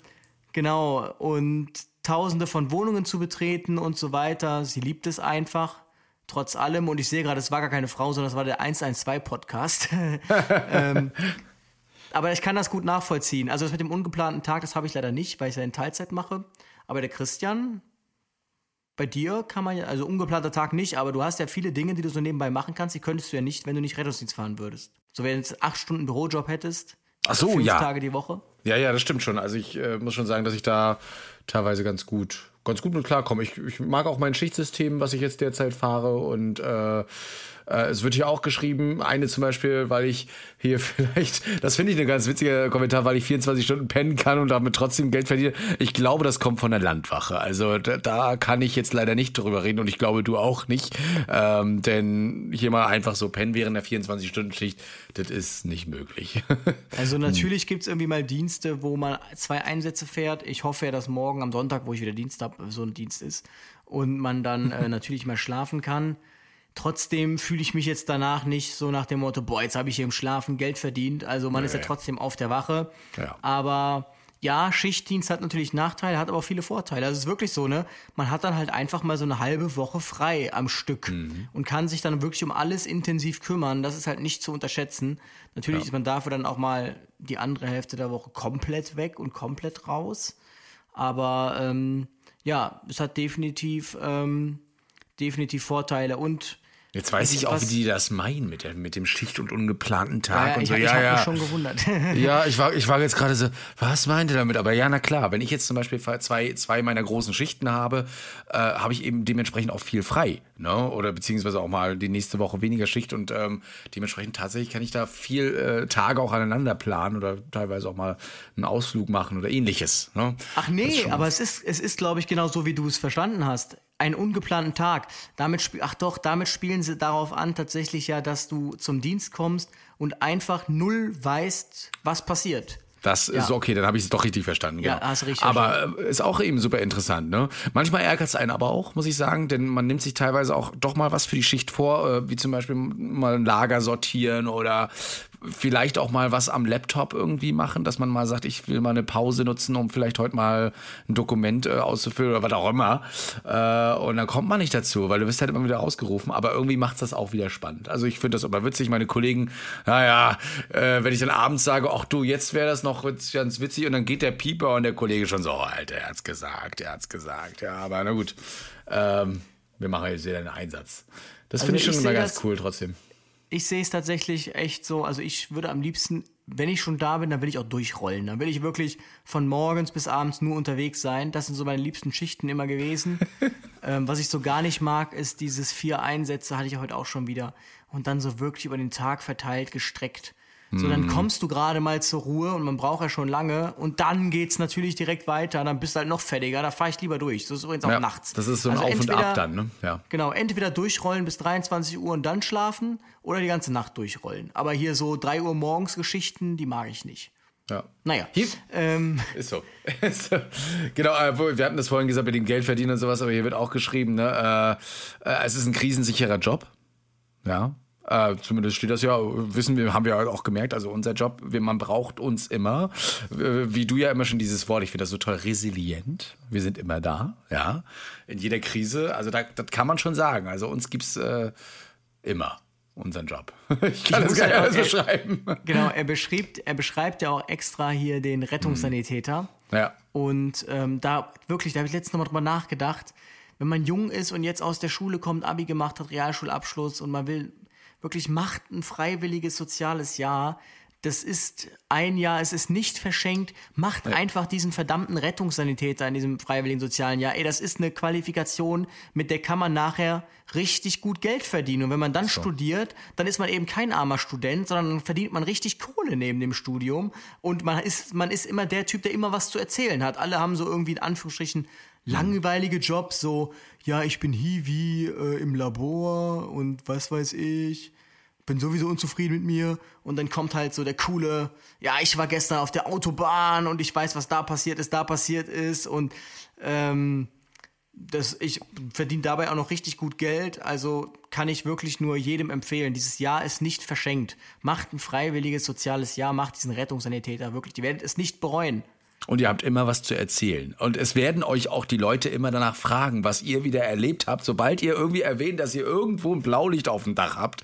genau, und tausende von Wohnungen zu betreten und so weiter. Sie liebt es einfach, trotz allem. Und ich sehe gerade, es war gar keine Frau, sondern es war der 112-Podcast. ähm, aber ich kann das gut nachvollziehen. Also das mit dem ungeplanten Tag, das habe ich leider nicht, weil ich ja in Teilzeit mache. Aber der Christian, bei dir kann man ja, also ungeplanter Tag nicht, aber du hast ja viele Dinge, die du so nebenbei machen kannst, die könntest du ja nicht, wenn du nicht Rettungsdienst fahren würdest. So, wenn du jetzt acht Stunden Bürojob hättest, Ach so, fünf ja. Tage die Woche. Ja, ja, das stimmt schon. Also ich äh, muss schon sagen, dass ich da teilweise ganz gut, ganz gut mit klarkomme. Ich, ich mag auch mein Schichtsystem, was ich jetzt derzeit fahre und äh, äh, es wird hier auch geschrieben, eine zum Beispiel, weil ich hier vielleicht, das finde ich ein ganz witziger Kommentar, weil ich 24 Stunden pennen kann und damit trotzdem Geld verdiene. Ich glaube, das kommt von der Landwache. Also da, da kann ich jetzt leider nicht drüber reden und ich glaube, du auch nicht. Ähm, denn hier mal einfach so pennen während der 24-Stunden-Schicht, das ist nicht möglich. Also natürlich gibt es irgendwie mal Dienste, wo man zwei Einsätze fährt. Ich hoffe ja, dass morgen am Sonntag, wo ich wieder Dienst habe, so ein Dienst ist und man dann äh, natürlich mal schlafen kann. Trotzdem fühle ich mich jetzt danach nicht so nach dem Motto, boah, jetzt habe ich hier im Schlafen Geld verdient. Also man nee. ist ja trotzdem auf der Wache. Ja. Aber ja, Schichtdienst hat natürlich Nachteile, hat aber auch viele Vorteile. Also es ist wirklich so, ne? Man hat dann halt einfach mal so eine halbe Woche frei am Stück mhm. und kann sich dann wirklich um alles intensiv kümmern. Das ist halt nicht zu unterschätzen. Natürlich ja. ist man dafür dann auch mal die andere Hälfte der Woche komplett weg und komplett raus. Aber ähm, ja, es hat definitiv, ähm, definitiv Vorteile und Jetzt weiß ich auch, wie die das meinen mit, der, mit dem Schicht- und ungeplanten Tag ja, und ich, so. Ich, ja, ich ja. mich schon gewundert. ja, ich war, ich war jetzt gerade so, was meint ihr damit? Aber ja, na klar, wenn ich jetzt zum Beispiel zwei, zwei meiner großen Schichten habe, äh, habe ich eben dementsprechend auch viel frei. Ne? Oder beziehungsweise auch mal die nächste Woche weniger Schicht und ähm, dementsprechend tatsächlich kann ich da viel äh, Tage auch aneinander planen oder teilweise auch mal einen Ausflug machen oder ähnliches. Ne? Ach nee, aber es ist, es ist, glaube ich, genau so, wie du es verstanden hast einen ungeplanten Tag. Damit ach doch, damit spielen sie darauf an, tatsächlich ja, dass du zum Dienst kommst und einfach null weißt, was passiert. Das Ja. ist okay, dann habe ich es doch richtig verstanden. Ja, genau. hast richtig Aber äh, ist auch eben super interessant. Ne? Manchmal ärgert es einen aber auch, muss ich sagen, denn man nimmt sich teilweise auch doch mal was für die Schicht vor, äh, wie zum Beispiel mal ein Lager sortieren oder vielleicht auch mal was am Laptop irgendwie machen, dass man mal sagt, ich will mal eine Pause nutzen, um vielleicht heute mal ein Dokument äh, auszufüllen oder was auch immer. Äh, und dann kommt man nicht dazu, weil du wirst halt immer wieder ausgerufen. Aber irgendwie macht das auch wieder spannend. Also ich finde das aber witzig. Meine Kollegen, naja, äh, wenn ich dann abends sage, ach du, jetzt wäre das noch ganz witzig und dann geht der Pieper und der Kollege schon so, oh, Alter, er hat's gesagt, er hat's gesagt. Ja, aber na gut. Ähm, wir machen jetzt wieder einen Einsatz. Das Also finde ich schon ich immer ganz das- cool trotzdem. Ich sehe es tatsächlich echt so, also ich würde am liebsten, wenn ich schon da bin, dann will ich auch durchrollen. Dann will ich wirklich von morgens bis abends nur unterwegs sein. Das sind so meine liebsten Schichten immer gewesen. ähm, was ich so gar nicht mag, ist dieses vier Einsätze, hatte ich heute auch schon wieder. Und dann so wirklich über den Tag verteilt, gestreckt. So, dann kommst du gerade mal zur Ruhe und man braucht ja schon lange und dann geht's natürlich direkt weiter, dann bist du halt noch fertiger, da fahre ich lieber durch. Das ist übrigens auch Ja, nachts. das ist so ein Also Auf und entweder- Ab dann, ne? Ja. Genau, entweder durchrollen bis 23 Uhr und dann schlafen oder die ganze Nacht durchrollen. Aber hier so 3 Uhr morgens Geschichten, die mag ich nicht. ja. Naja, Hier, ähm, Ist so. Genau, äh, wir hatten das vorhin gesagt mit dem Geld verdienen und sowas, aber hier wird auch geschrieben, ne, äh, äh, es ist ein krisensicherer Job. Ja. Äh, zumindest steht das ja, wissen wir, haben wir auch gemerkt, also unser Job, wir, man braucht uns immer, wie du ja immer schon dieses Wort, ich finde das so toll, resilient. Wir sind immer da, ja, in jeder Krise. Also da, das kann man schon sagen. Also uns gibt's äh, immer unseren Job. Ich kann das gar nicht alles beschreiben. genau, er beschreibt, er beschreibt ja auch extra hier den Rettungssanitäter. Ja. Und ähm, da wirklich, da habe ich letztens nochmal drüber nachgedacht, wenn man jung ist und jetzt aus der Schule kommt, Abi gemacht hat, Realschulabschluss und man will wirklich macht ein freiwilliges soziales Jahr. Das ist ein Jahr, es ist nicht verschenkt. Macht einfach diesen verdammten Rettungssanitäter in diesem freiwilligen sozialen Jahr. Ey, das ist eine Qualifikation, mit der kann man nachher richtig gut Geld verdienen. Und wenn man dann studiert, dann ist man eben kein armer Student, sondern dann verdient man richtig Kohle neben dem Studium. Und man ist, man ist immer der Typ, der immer was zu erzählen hat. Alle haben so irgendwie in Anführungsstrichen langweilige Jobs, so, ja, ich bin Hiwi äh, im Labor und was weiß ich bin sowieso unzufrieden mit mir und dann kommt halt so der coole, ja, ich war gestern auf der Autobahn und ich weiß, was da passiert ist, da passiert ist und ähm, das, ich verdiene dabei auch noch richtig gut Geld, also kann ich wirklich nur jedem empfehlen. Dieses Jahr ist nicht verschenkt. Macht ein freiwilliges soziales Jahr, macht diesen Rettungssanitäter wirklich. Die werdet es nicht bereuen. Und ihr habt immer was zu erzählen. Und es werden euch auch die Leute immer danach fragen, was ihr wieder erlebt habt. Sobald ihr irgendwie erwähnt, dass ihr irgendwo ein Blaulicht auf dem Dach habt,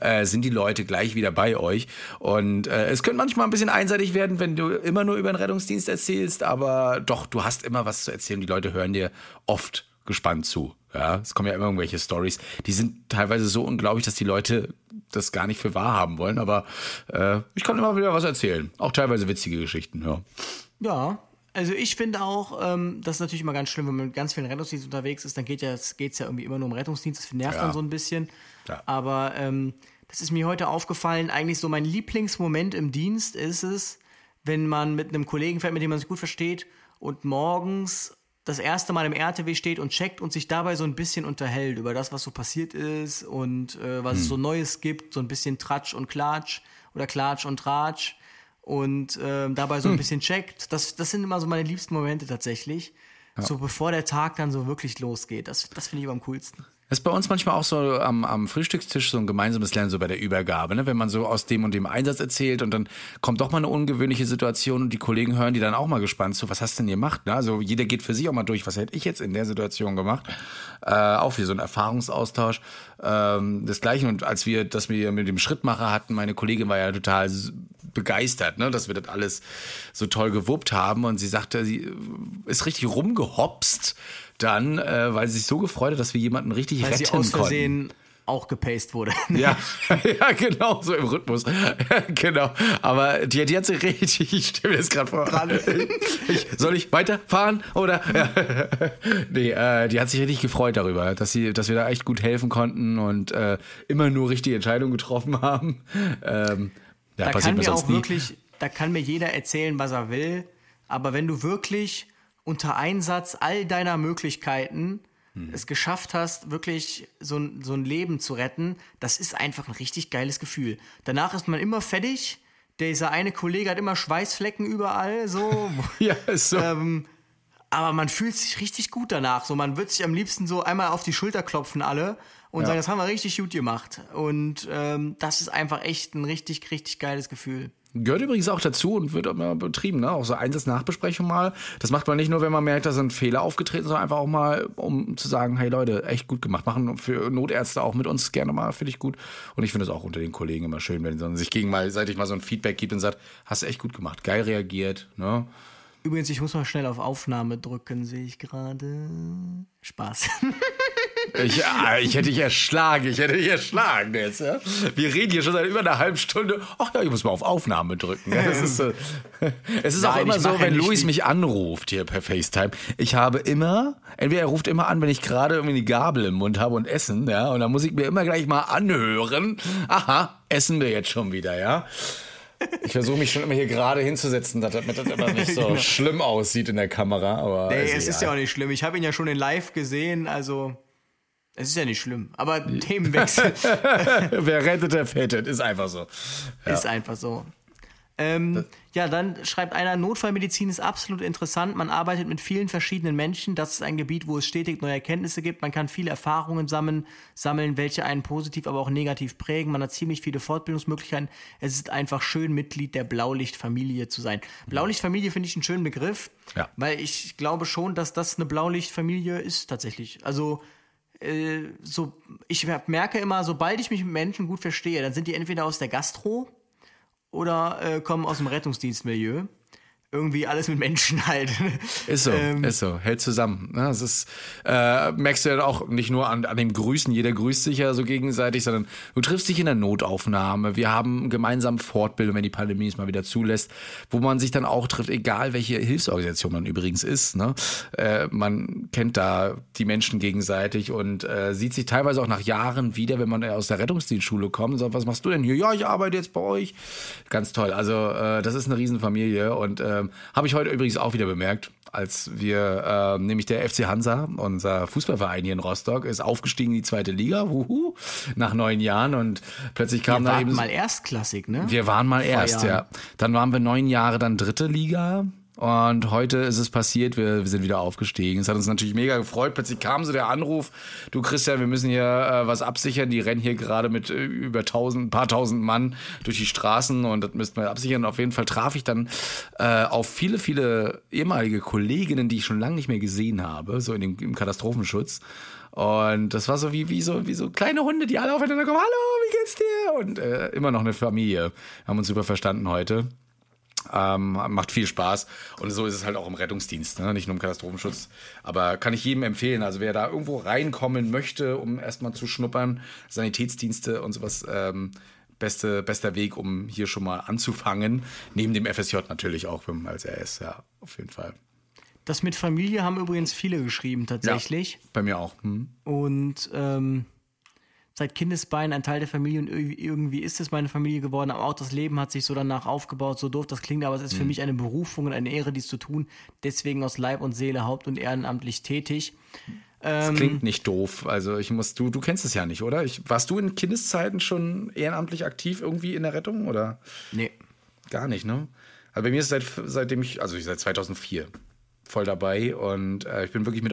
äh, sind die Leute gleich wieder bei euch. Und äh, es könnte manchmal ein bisschen einseitig werden, wenn du immer nur über den Rettungsdienst erzählst. Aber doch, du hast immer was zu erzählen. Die Leute hören dir oft gespannt zu. Ja, es kommen ja immer irgendwelche Stories. Die sind teilweise so unglaublich, dass die Leute das gar nicht für wahr haben wollen. Aber äh, ich kann immer wieder was erzählen. Auch teilweise witzige Geschichten. Ja. Ja, also ich finde auch, ähm, das ist natürlich immer ganz schlimm, wenn man mit ganz vielen Rettungsdiensten unterwegs ist, dann geht ja, es geht's ja irgendwie immer nur um Rettungsdienst, das nervt Ja. dann so ein bisschen. Ja. Aber ähm, das ist mir heute aufgefallen, eigentlich so mein Lieblingsmoment im Dienst ist es, wenn man mit einem Kollegen fährt, mit dem man sich gut versteht und morgens das erste Mal im RTW steht und checkt und sich dabei so ein bisschen unterhält über das, was so passiert ist und äh, was es so Neues gibt, so ein bisschen Tratsch und Klatsch oder Klatsch und Tratsch und ähm, dabei so ein bisschen checkt. Das, das sind immer so meine liebsten Momente tatsächlich. So bevor der Tag dann so wirklich losgeht. Das, das finde ich am coolsten. Das ist bei uns manchmal auch so am, am Frühstückstisch so ein gemeinsames Lernen, so bei der Übergabe, ne? wenn man so aus dem und dem Einsatz erzählt und dann kommt doch mal eine ungewöhnliche Situation und die Kollegen hören die dann auch mal gespannt zu, was hast du denn gemacht? Ne? Also jeder geht für sich auch mal durch, was hätte ich jetzt in der Situation gemacht? Äh, auch wie so ein Erfahrungsaustausch. Ähm, das Gleiche und als wir das wir mit dem Schrittmacher hatten, meine Kollegin war ja total begeistert, ne? dass wir das alles so toll gewuppt haben und sie sagte, sie ist richtig rumgehopst dann, äh, weil sie sich so gefreut hat, dass wir jemanden richtig Weil retten sie aus konnten. Auch gepaced wurde. Ja, ja, genau, so im Rhythmus. genau. Aber die, die hat sich richtig, ich stelle mir das gerade vor. Ich, soll ich weiterfahren? Oder? Ja. Nee, äh, die hat sich richtig gefreut darüber, dass, sie, dass wir da echt gut helfen konnten und äh, immer nur richtige Entscheidungen getroffen haben. Ähm, ja, da kann mir auch nie. wirklich, da kann mir jeder erzählen, was er will. Aber wenn du wirklich unter Einsatz all deiner Möglichkeiten Hm. es geschafft hast, wirklich so ein, so ein Leben zu retten, das ist einfach ein richtig geiles Gefühl. Danach ist man immer fertig. Dieser eine Kollege hat immer Schweißflecken überall, so. Ja, ist so. Ähm, aber man fühlt sich richtig gut danach. So, man wird sich am liebsten so einmal auf die Schulter klopfen alle und Ja. sagen, das haben wir richtig gut gemacht. Und ähm, das ist einfach echt ein richtig, richtig geiles Gefühl. Gehört übrigens auch dazu und wird immer betrieben, ne? Auch so Einsatznachbesprechung mal. Das macht man nicht nur, wenn man merkt, da sind Fehler aufgetreten, sondern einfach auch mal, um zu sagen, hey Leute, echt gut gemacht. Machen für Notärzte auch mit uns gerne mal, finde ich gut. Und ich finde es auch unter den Kollegen immer schön, wenn man sich gegenseitig mal so ein Feedback gibt und sagt, hast du echt gut gemacht, geil reagiert, ne? Übrigens, ich muss mal schnell auf Aufnahme drücken, sehe ich gerade. Spaß. Ich, ja, ich hätte dich erschlagen, ich hätte dich erschlagen jetzt. Ja? Wir reden hier schon seit über einer halben Stunde. Ach ja, ich muss mal auf Aufnahme drücken. Ja, das ist, äh, es ist Nein, auch immer so, wenn ja Luis mich anruft hier per FaceTime. Ich habe immer, entweder er ruft immer an, wenn ich gerade irgendwie eine Gabel im Mund habe und essen, ja, und dann muss ich mir immer gleich mal anhören. Aha, essen wir jetzt schon wieder, ja. Ich versuche mich schon immer hier gerade hinzusetzen, damit das immer nicht so schlimm aussieht in der Kamera. Aber Ey, ist es ist ja auch nicht schlimm. Ich habe ihn ja schon in live gesehen, also es ist ja nicht schlimm. Aber Themenwechsel Wer rettet, der fettet. Ist einfach so. ist einfach so. Ähm, ja, dann schreibt einer, Notfallmedizin ist absolut interessant. Man arbeitet mit vielen verschiedenen Menschen. Das ist ein Gebiet, wo es stetig neue Erkenntnisse gibt. Man kann viele Erfahrungen sammeln, sammeln, welche einen positiv, aber auch negativ prägen. Man hat ziemlich viele Fortbildungsmöglichkeiten. Es ist einfach schön, Mitglied der Blaulichtfamilie zu sein. Blaulichtfamilie finde ich einen schönen Begriff, Ja. weil ich glaube schon, dass das eine Blaulichtfamilie ist tatsächlich. Also äh, so, ich merke immer, sobald ich mich mit Menschen gut verstehe, dann sind die entweder aus der Gastro oder äh, kommen aus dem Rettungsdienstmilieu. Irgendwie alles mit Menschen halt. Ist so, Ähm, ist so, hält zusammen. Ne? Das ist, äh, merkst du ja auch nicht nur an, an dem Grüßen, jeder grüßt sich ja so gegenseitig, sondern du triffst dich in der Notaufnahme. Wir haben gemeinsam Fortbildung, wenn die Pandemie es mal wieder zulässt, wo man sich dann auch trifft, egal welche Hilfsorganisation man übrigens ist. Ne? Äh, man kennt da die Menschen gegenseitig und äh, sieht sich teilweise auch nach Jahren wieder, wenn man aus der Rettungsdienstschule kommt und sagt, was machst du denn hier? Ja, ich arbeite jetzt bei euch. Ganz toll. Also äh, das ist eine Riesenfamilie und ähm, habe ich heute übrigens auch wieder bemerkt, als wir, äh, nämlich der FC Hansa, unser Fußballverein hier in Rostock, ist aufgestiegen in die zweite Liga, wuhu, nach neun Jahren und plötzlich kam wir da waren eben... mal erstklassig, ne? Wir waren mal erst, Jahren. ja. Dann waren wir neun Jahre dann dritte Liga. Und heute ist es passiert, wir, wir sind wieder aufgestiegen. Es hat uns natürlich mega gefreut. Plötzlich kam so der Anruf, du Christian, wir müssen hier äh, was absichern. Die rennen hier gerade mit äh, über tausend, ein paar tausend Mann durch die Straßen und das müssten wir absichern. Und auf jeden Fall traf ich dann äh, auf viele, viele ehemalige Kolleginnen, die ich schon lange nicht mehr gesehen habe, so in dem, im Katastrophenschutz. Und das war so wie, wie, so wie so kleine Hunde, die alle aufeinander kommen. Hallo, wie geht's dir? Und äh, immer noch eine Familie. Haben uns super verstanden heute. Ähm, macht viel Spaß. Und so ist es halt auch im Rettungsdienst, ne? nicht nur im Katastrophenschutz. Aber kann ich jedem empfehlen. Also wer da irgendwo reinkommen möchte, um erstmal zu schnuppern, Sanitätsdienste und sowas, ähm, beste, bester Weg, um hier schon mal anzufangen. Neben dem FSJ natürlich auch beim- als RS, ja, auf jeden Fall. Das mit Familie haben übrigens viele geschrieben, tatsächlich. Bei mir auch. Hm. Und ähm, seit Kindesbeinen ein Teil der Familie und irgendwie, ist es meine Familie geworden, aber auch das Leben hat sich so danach aufgebaut, so doof das klingt, aber es ist Mhm. für mich eine Berufung und eine Ehre, dies zu tun. Deswegen aus Leib und Seele haupt- und ehrenamtlich tätig. Das Ähm, klingt nicht doof. Also ich muss, du, du kennst es ja nicht, oder? Ich, warst du in Kindeszeiten schon ehrenamtlich aktiv irgendwie in der Rettung oder? Nee. Gar nicht, ne? Also bei mir ist es seit, seitdem ich, also ich seit 2004 voll dabei und äh, ich bin wirklich mit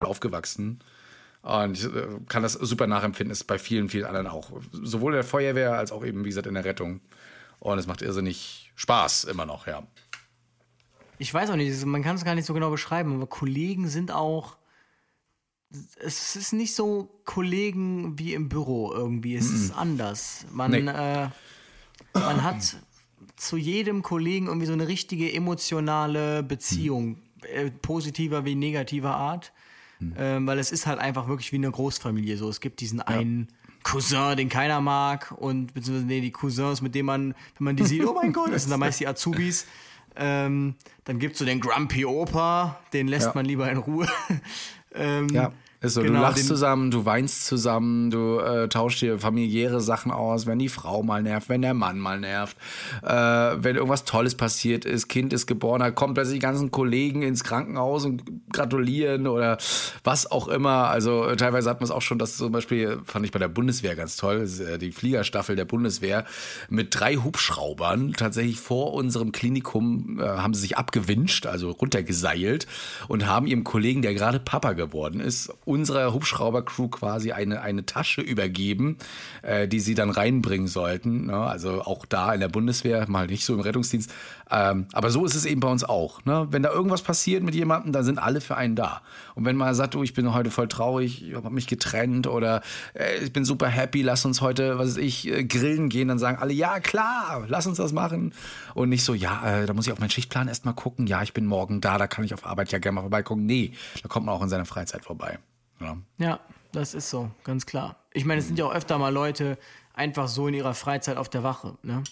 Aufgewachsen und ich äh, kann das super nachempfinden, ist bei vielen, vielen anderen auch. Sowohl in der Feuerwehr als auch eben, wie gesagt, in der Rettung. Und es macht irrsinnig Spaß immer noch, ja. Ich weiß auch nicht, man kann es gar nicht so genau beschreiben, aber Kollegen sind auch. Es ist nicht so Kollegen wie im Büro irgendwie. Es ist anders. Man, Nee. äh, man hat zu jedem Kollegen irgendwie so eine richtige emotionale Beziehung, äh, positiver wie negativer Art. Ähm, weil es ist halt einfach wirklich wie eine Großfamilie. So, es gibt diesen einen Cousin, den keiner mag, und beziehungsweise nee, die Cousins, mit denen man, wenn man die sieht, oh mein Gott, das sind dann meist die Azubis. Ähm, dann gibt es so den Grumpy Opa, den lässt Ja. man lieber in Ruhe. ähm, Ja. Ist so, Genau, du lachst zusammen, du weinst zusammen, du äh, tauschst dir familiäre Sachen aus, wenn die Frau mal nervt, wenn der Mann mal nervt, äh, wenn irgendwas Tolles passiert ist, Kind ist geboren, da kommen plötzlich die ganzen Kollegen ins Krankenhaus und gratulieren oder was auch immer. Also äh, teilweise hat man es auch schon, das zum Beispiel fand ich bei der Bundeswehr ganz toll, ist, äh, die Fliegerstaffel der Bundeswehr mit drei Hubschraubern tatsächlich vor unserem Klinikum äh, haben sie sich abgewünscht, also runtergeseilt und haben ihrem Kollegen, der gerade Papa geworden ist, unserer Hubschrauber-Crew quasi eine, eine Tasche übergeben, äh, die sie dann reinbringen sollten. Ne? Also auch da in der Bundeswehr, mal nicht so im Rettungsdienst. Ähm, aber so ist es eben bei uns auch. Ne? Wenn da irgendwas passiert mit jemandem, dann sind alle für einen da. Und wenn man sagt, oh, ich bin heute voll traurig, ich habe mich getrennt oder äh, ich bin super happy, lass uns heute, was weiß ich, äh, grillen gehen, dann sagen alle, ja klar, lass uns das machen. Und nicht so, ja, äh, da muss ich auf meinen Schichtplan erstmal gucken, ja, ich bin morgen da, da kann ich auf Arbeit ja gerne mal vorbeigucken. Nee, da kommt man auch in seiner Freizeit vorbei. Ja. Ja, das ist so, ganz klar. Ich meine, es sind ja auch öfter mal Leute einfach so in ihrer Freizeit auf der Wache, ne?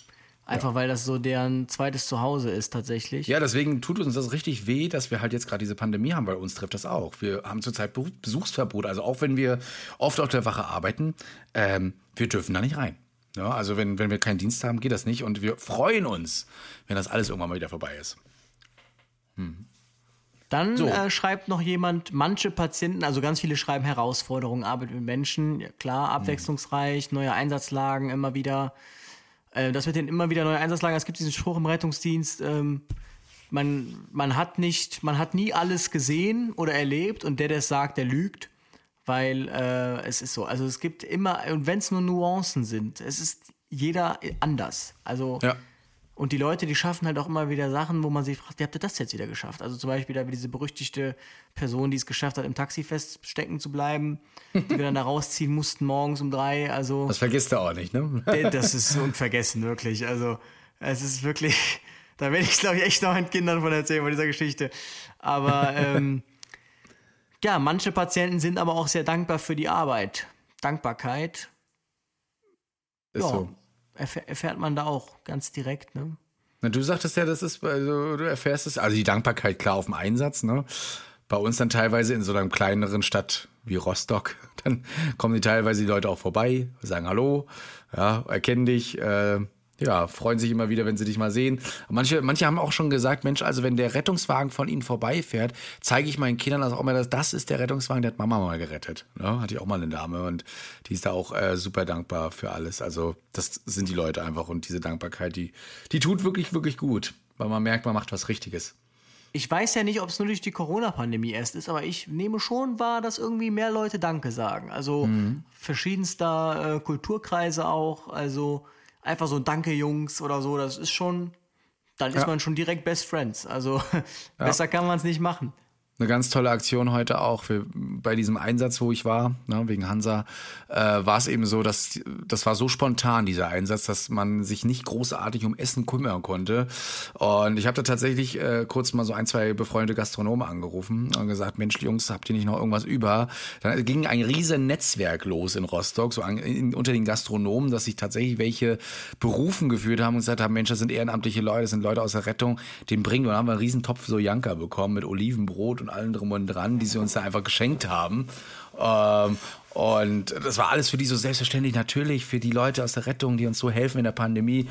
Einfach weil das so deren zweites Zuhause ist tatsächlich. Ja, deswegen tut uns das richtig weh, dass wir halt jetzt gerade diese Pandemie haben, weil uns trifft das auch. Wir haben zurzeit Be- Besuchsverbot. Also auch wenn wir oft auf der Wache arbeiten, ähm, wir dürfen da nicht rein. Ja, also wenn, wenn wir keinen Dienst haben, geht das nicht. Und wir freuen uns, wenn das alles irgendwann mal wieder vorbei ist. Dann So. äh, schreibt noch jemand, manche Patienten, also ganz viele schreiben Herausforderungen, Arbeit mit Menschen, ja, klar, abwechslungsreich, neue Einsatzlagen immer wieder. Äh, das mit den immer wieder neue Einsatzlagen, es gibt diesen Spruch im Rettungsdienst, ähm, man, man hat nicht, man hat nie alles gesehen oder erlebt und der, der es sagt, der lügt, weil äh, es ist so. Also es gibt immer, und wenn es nur Nuancen sind, es ist jeder anders. Also Ja. Und die Leute, die schaffen halt auch immer wieder Sachen, wo man sich fragt, wie habt ihr das jetzt wieder geschafft? Also zum Beispiel da wie diese berüchtigte Person, die es geschafft hat, im Taxi feststecken zu bleiben, die wir dann da rausziehen mussten morgens um drei. Also Das vergisst du auch nicht, ne? das ist unvergessen, wirklich. Also es ist wirklich, da werde ich, glaube ich, echt noch meinen Kindern von erzählen, von dieser Geschichte. Aber ähm, ja, manche Patienten sind aber auch sehr dankbar für die Arbeit. Dankbarkeit, Ist ja, so. Erfäh- erfährt man da auch ganz direkt, ne? Na, du sagtest ja, das ist, also, du erfährst es, also die Dankbarkeit klar auf dem Einsatz, ne? Bei uns dann teilweise in so einer kleineren Stadt wie Rostock, dann kommen die teilweise die Leute auch vorbei, sagen Hallo, ja, erkennen dich, äh, ja, freuen sich immer wieder, wenn sie dich mal sehen. Manche, manche haben auch schon gesagt, Mensch, also wenn der Rettungswagen von ihnen vorbeifährt, zeige ich meinen Kindern auch mal, dass das ist der Rettungswagen, der hat Mama mal gerettet. Ne? Hatte ich auch mal eine Dame und die ist da auch äh, super dankbar für alles. Also das sind die Leute einfach und diese Dankbarkeit, die, die tut wirklich, wirklich gut, weil man merkt, man macht was Richtiges. Ich weiß ja nicht, ob es nur durch die Corona-Pandemie erst ist, aber ich nehme schon wahr, dass irgendwie mehr Leute Danke sagen. Also verschiedenster äh, Kulturkreise auch. Also einfach so Danke, Jungs oder so. Das ist schon, dann ist Ja. man schon direkt Best Friends. Also besser kann man es nicht machen. Eine ganz tolle Aktion heute auch für, bei diesem Einsatz, wo ich war, ne, wegen Hansa, äh, war es eben so, dass das war so spontan, dieser Einsatz, dass man sich nicht großartig um Essen kümmern konnte. Und ich habe da tatsächlich äh, kurz mal so ein, zwei befreundete Gastronomen angerufen und gesagt, Mensch, Jungs, habt ihr nicht noch irgendwas über? Dann ging ein riesen Netzwerk los in Rostock, so an, in, unter den Gastronomen, dass sich tatsächlich welche berufen geführt haben und gesagt haben, Mensch, das sind ehrenamtliche Leute, das sind Leute aus der Rettung, den bringen wir. Und dann haben wir einen riesen Topf so Janka bekommen mit Olivenbrot und allem drum und dran, die sie uns da einfach geschenkt haben. Ähm, und das war alles für die so selbstverständlich natürlich, für die Leute aus der Rettung, die uns so helfen in der Pandemie.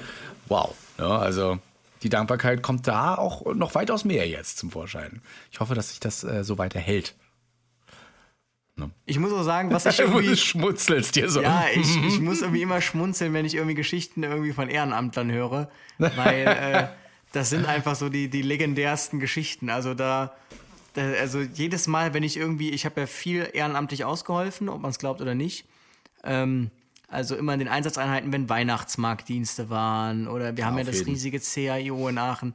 Wow. Ja, also die Dankbarkeit kommt da auch noch weitaus mehr jetzt zum Vorschein. Ich hoffe, dass sich das äh, so weiter hält. Ich muss auch sagen, was ich Du irgendwie. schmutzelst dir so. Ja, ich, ich muss irgendwie immer schmunzeln, wenn ich irgendwie Geschichten irgendwie von Ehrenamtlern höre, weil äh, das sind einfach so die, die legendärsten Geschichten. Also da, also jedes Mal, wenn ich irgendwie, ich habe ja viel ehrenamtlich ausgeholfen, ob man es glaubt oder nicht. Ähm, also immer in den Einsatzeinheiten, wenn Weihnachtsmarktdienste waren oder wir haben ja das jeden. riesige CAIO in Aachen.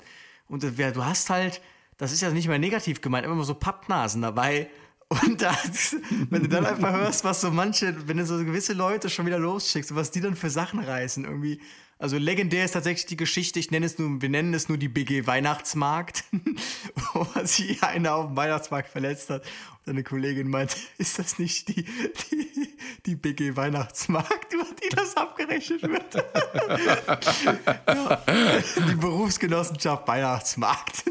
Und das, wär- du hast halt, das ist ja nicht mal negativ gemeint, immer so Pappnasen dabei. Und da, wenn du dann einfach hörst, was so manche, wenn du so gewisse Leute schon wieder losschickst, und was die dann für Sachen reißen, irgendwie. Also legendär ist tatsächlich die Geschichte, ich nenne es nur, wir nennen es nur die BG Weihnachtsmarkt, wo sich einer auf dem Weihnachtsmarkt verletzt hat. Und eine Kollegin meinte, ist das nicht die, die, die BG Weihnachtsmarkt, über die das abgerechnet wird? ja, die Berufsgenossenschaft Weihnachtsmarkt.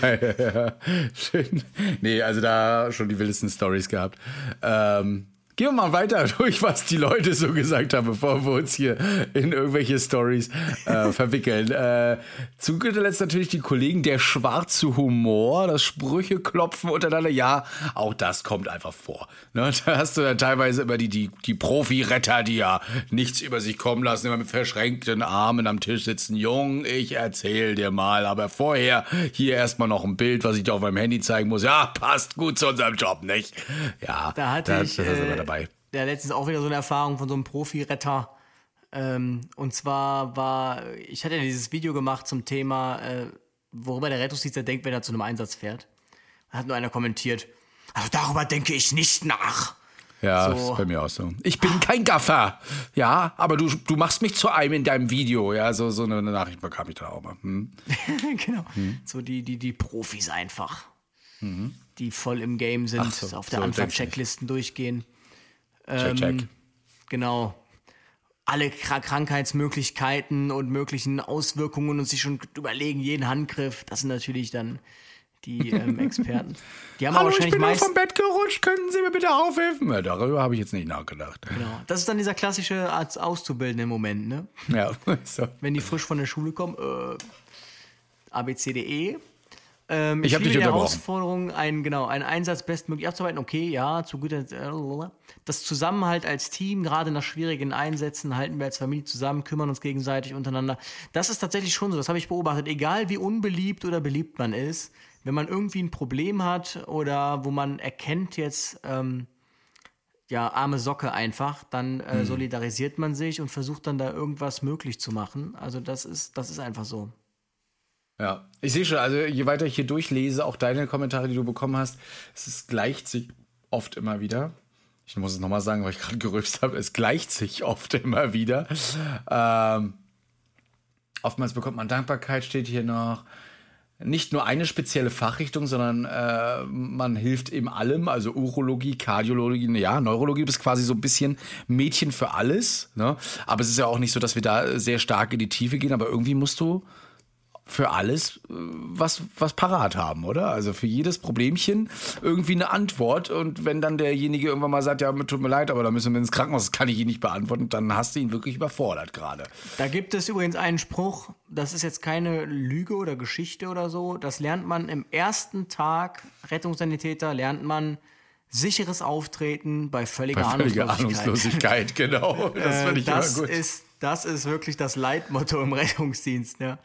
Geil, ja. Schön. Nee, also da schon die wildesten Stories gehabt. Ähm, Gehen wir mal weiter durch, was die Leute so gesagt haben, bevor wir uns hier in irgendwelche Stories äh, verwickeln. Äh, zu guter Letzt natürlich die Kollegen, der schwarze Humor, das Sprüche klopfen untereinander. Ja, auch das kommt einfach vor. Ne? Da hast du ja teilweise immer die, die, die Profi-Retter, die ja nichts über sich kommen lassen, immer mit verschränkten Armen am Tisch sitzen. Jung, ich erzähl dir mal, aber vorher hier erstmal noch ein Bild, was ich dir auf meinem Handy zeigen muss. Ja, passt gut zu unserem Job, nicht? Ja, Da hatte das, ich das äh, dabei. ja letztens auch wieder so eine Erfahrung von so einem Profi-Retter. Ähm, und zwar war, ich hatte ja dieses Video gemacht zum Thema, äh, worüber der Rettungsdienst denkt, wenn er zu einem Einsatz fährt. Da hat nur einer kommentiert, also darüber denke ich nicht nach. Ja, So. ist bei mir auch so. Ich bin kein Gaffer. Ja, aber du, du machst mich zu einem in deinem Video. Ja, so, so eine Nachricht bekam ich da auch mal. Hm. genau. So die, die, die Profis einfach. Die voll im Game sind, so, auf der so Anfang Checklisten durchgehen. Check, check. Genau. Alle Kra Krankheitsmöglichkeiten und möglichen Auswirkungen und sich schon überlegen, jeden Handgriff. Das sind natürlich dann die ähm, Experten. Die haben Hallo, ich wahrscheinlich bin auch meist. vom Bett gerutscht. Könnten Sie mir bitte aufhelfen? Ja, darüber habe ich jetzt nicht nachgedacht. Genau. Das ist dann dieser klassische als Auszubildende Moment, ne? Ja, so. Wenn die frisch von der Schule kommen, äh, ABCDE. Ähm, Ich hab liebe dich die unterbrochen. Herausforderung, einen, genau, einen Einsatz bestmöglich abzuarbeiten. Okay, ja, zu guter äh, Das Zusammenhalt als Team, gerade nach schwierigen Einsätzen, halten wir als Familie zusammen, kümmern uns gegenseitig untereinander. Das ist tatsächlich schon so, das habe ich beobachtet. Egal wie unbeliebt oder beliebt man ist, wenn man irgendwie ein Problem hat oder wo man erkennt jetzt, ähm, ja, arme Socke einfach, dann äh, Mhm. solidarisiert man sich und versucht dann da irgendwas möglich zu machen. Also das ist, das ist einfach so. Ja, ich sehe schon, also je weiter ich hier durchlese, auch deine Kommentare, die du bekommen hast, es ist, gleicht sich oft immer wieder. Ich muss es nochmal sagen, weil ich gerade gerülpst habe, es gleicht sich oft immer wieder. Ähm, oftmals bekommt man Dankbarkeit, steht hier noch. Nicht nur eine spezielle Fachrichtung, sondern äh, man hilft in allem, also Urologie, Kardiologie, ja, Neurologie, du bist quasi so ein bisschen Mädchen für alles. Ne? Aber es ist ja auch nicht so, dass wir da sehr stark in die Tiefe gehen, aber irgendwie musst du für alles äh, was, was parat haben, oder? Also für jedes Problemchen irgendwie eine Antwort. Und wenn dann derjenige irgendwann mal sagt, ja, tut mir leid, aber da müssen wir ins Krankenhaus, das kann ich Ihnen nicht beantworten, dann hast du ihn wirklich überfordert gerade. Da gibt es übrigens einen Spruch, das ist jetzt keine Lüge oder Geschichte oder so, das lernt man im ersten Tag Rettungssanitäter, lernt man sicheres Auftreten bei völliger, Bei völliger Ahnungslosigkeit. Ahnungslosigkeit, genau. Das Äh, das, ist, das ist wirklich das Leitmotto im Rettungsdienst. Ja.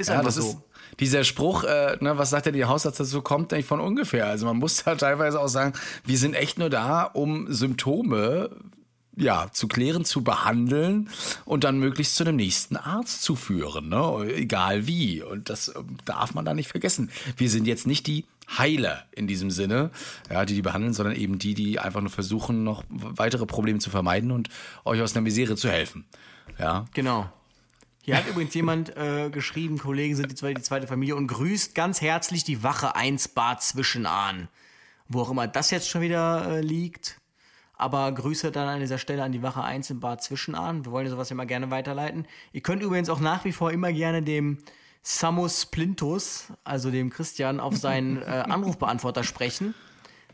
Ist Ja, einfach das so. ist dieser Spruch, äh, ne, was sagt der die Hausarzt dazu, kommt nicht von ungefähr. Also man muss da teilweise auch sagen, wir sind echt nur da, um Symptome ja, zu klären, zu behandeln und dann möglichst zu einem nächsten Arzt zu führen, ne? egal wie. Und das ähm, darf man da nicht vergessen. Wir sind jetzt nicht die Heiler in diesem Sinne, ja, die die behandeln, sondern eben die, die einfach nur versuchen, noch weitere Probleme zu vermeiden und euch aus einer Misere zu helfen. Ja, Genau. Hier hat übrigens jemand äh, geschrieben, Kollegen sind die zweite, die zweite Familie und grüßt ganz herzlich die Wache 1 Bad Zwischenahn. Wo auch immer das jetzt schon wieder äh, liegt. Aber Grüße dann an dieser Stelle an die Wache 1 in Bad Zwischenahn. Wir wollen ja sowas immer gerne weiterleiten. Ihr könnt übrigens auch nach wie vor immer gerne dem Samus Plintus, also dem Christian, auf seinen äh, Anrufbeantworter sprechen.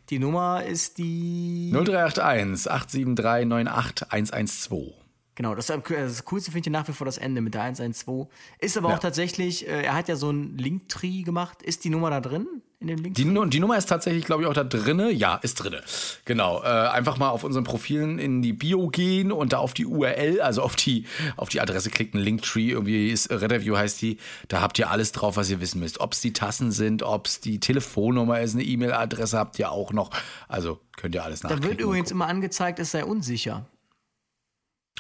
Die Nummer ist die 0381 873 98 112. Genau, das, das Coolste finde ich nach wie vor das Ende mit der 112. Ist aber Ja. auch tatsächlich, äh, er hat ja so ein Linktree gemacht. Ist die Nummer da drin in dem Link? Die, die Nummer ist tatsächlich, glaube ich, auch da drinne. Ja, ist drinne. Genau. Äh, einfach mal auf unseren Profilen in die Bio gehen und da auf die URL, also auf die, auf die Adresse klicken. Linktree, irgendwie ist, Redeview heißt die. Da habt ihr alles drauf, was ihr wissen müsst. Ob es die Tassen sind, ob es die Telefonnummer ist, eine E-Mail-Adresse habt ihr auch noch. Also könnt ihr alles da nachklicken. wird übrigens immer angezeigt, es sei unsicher.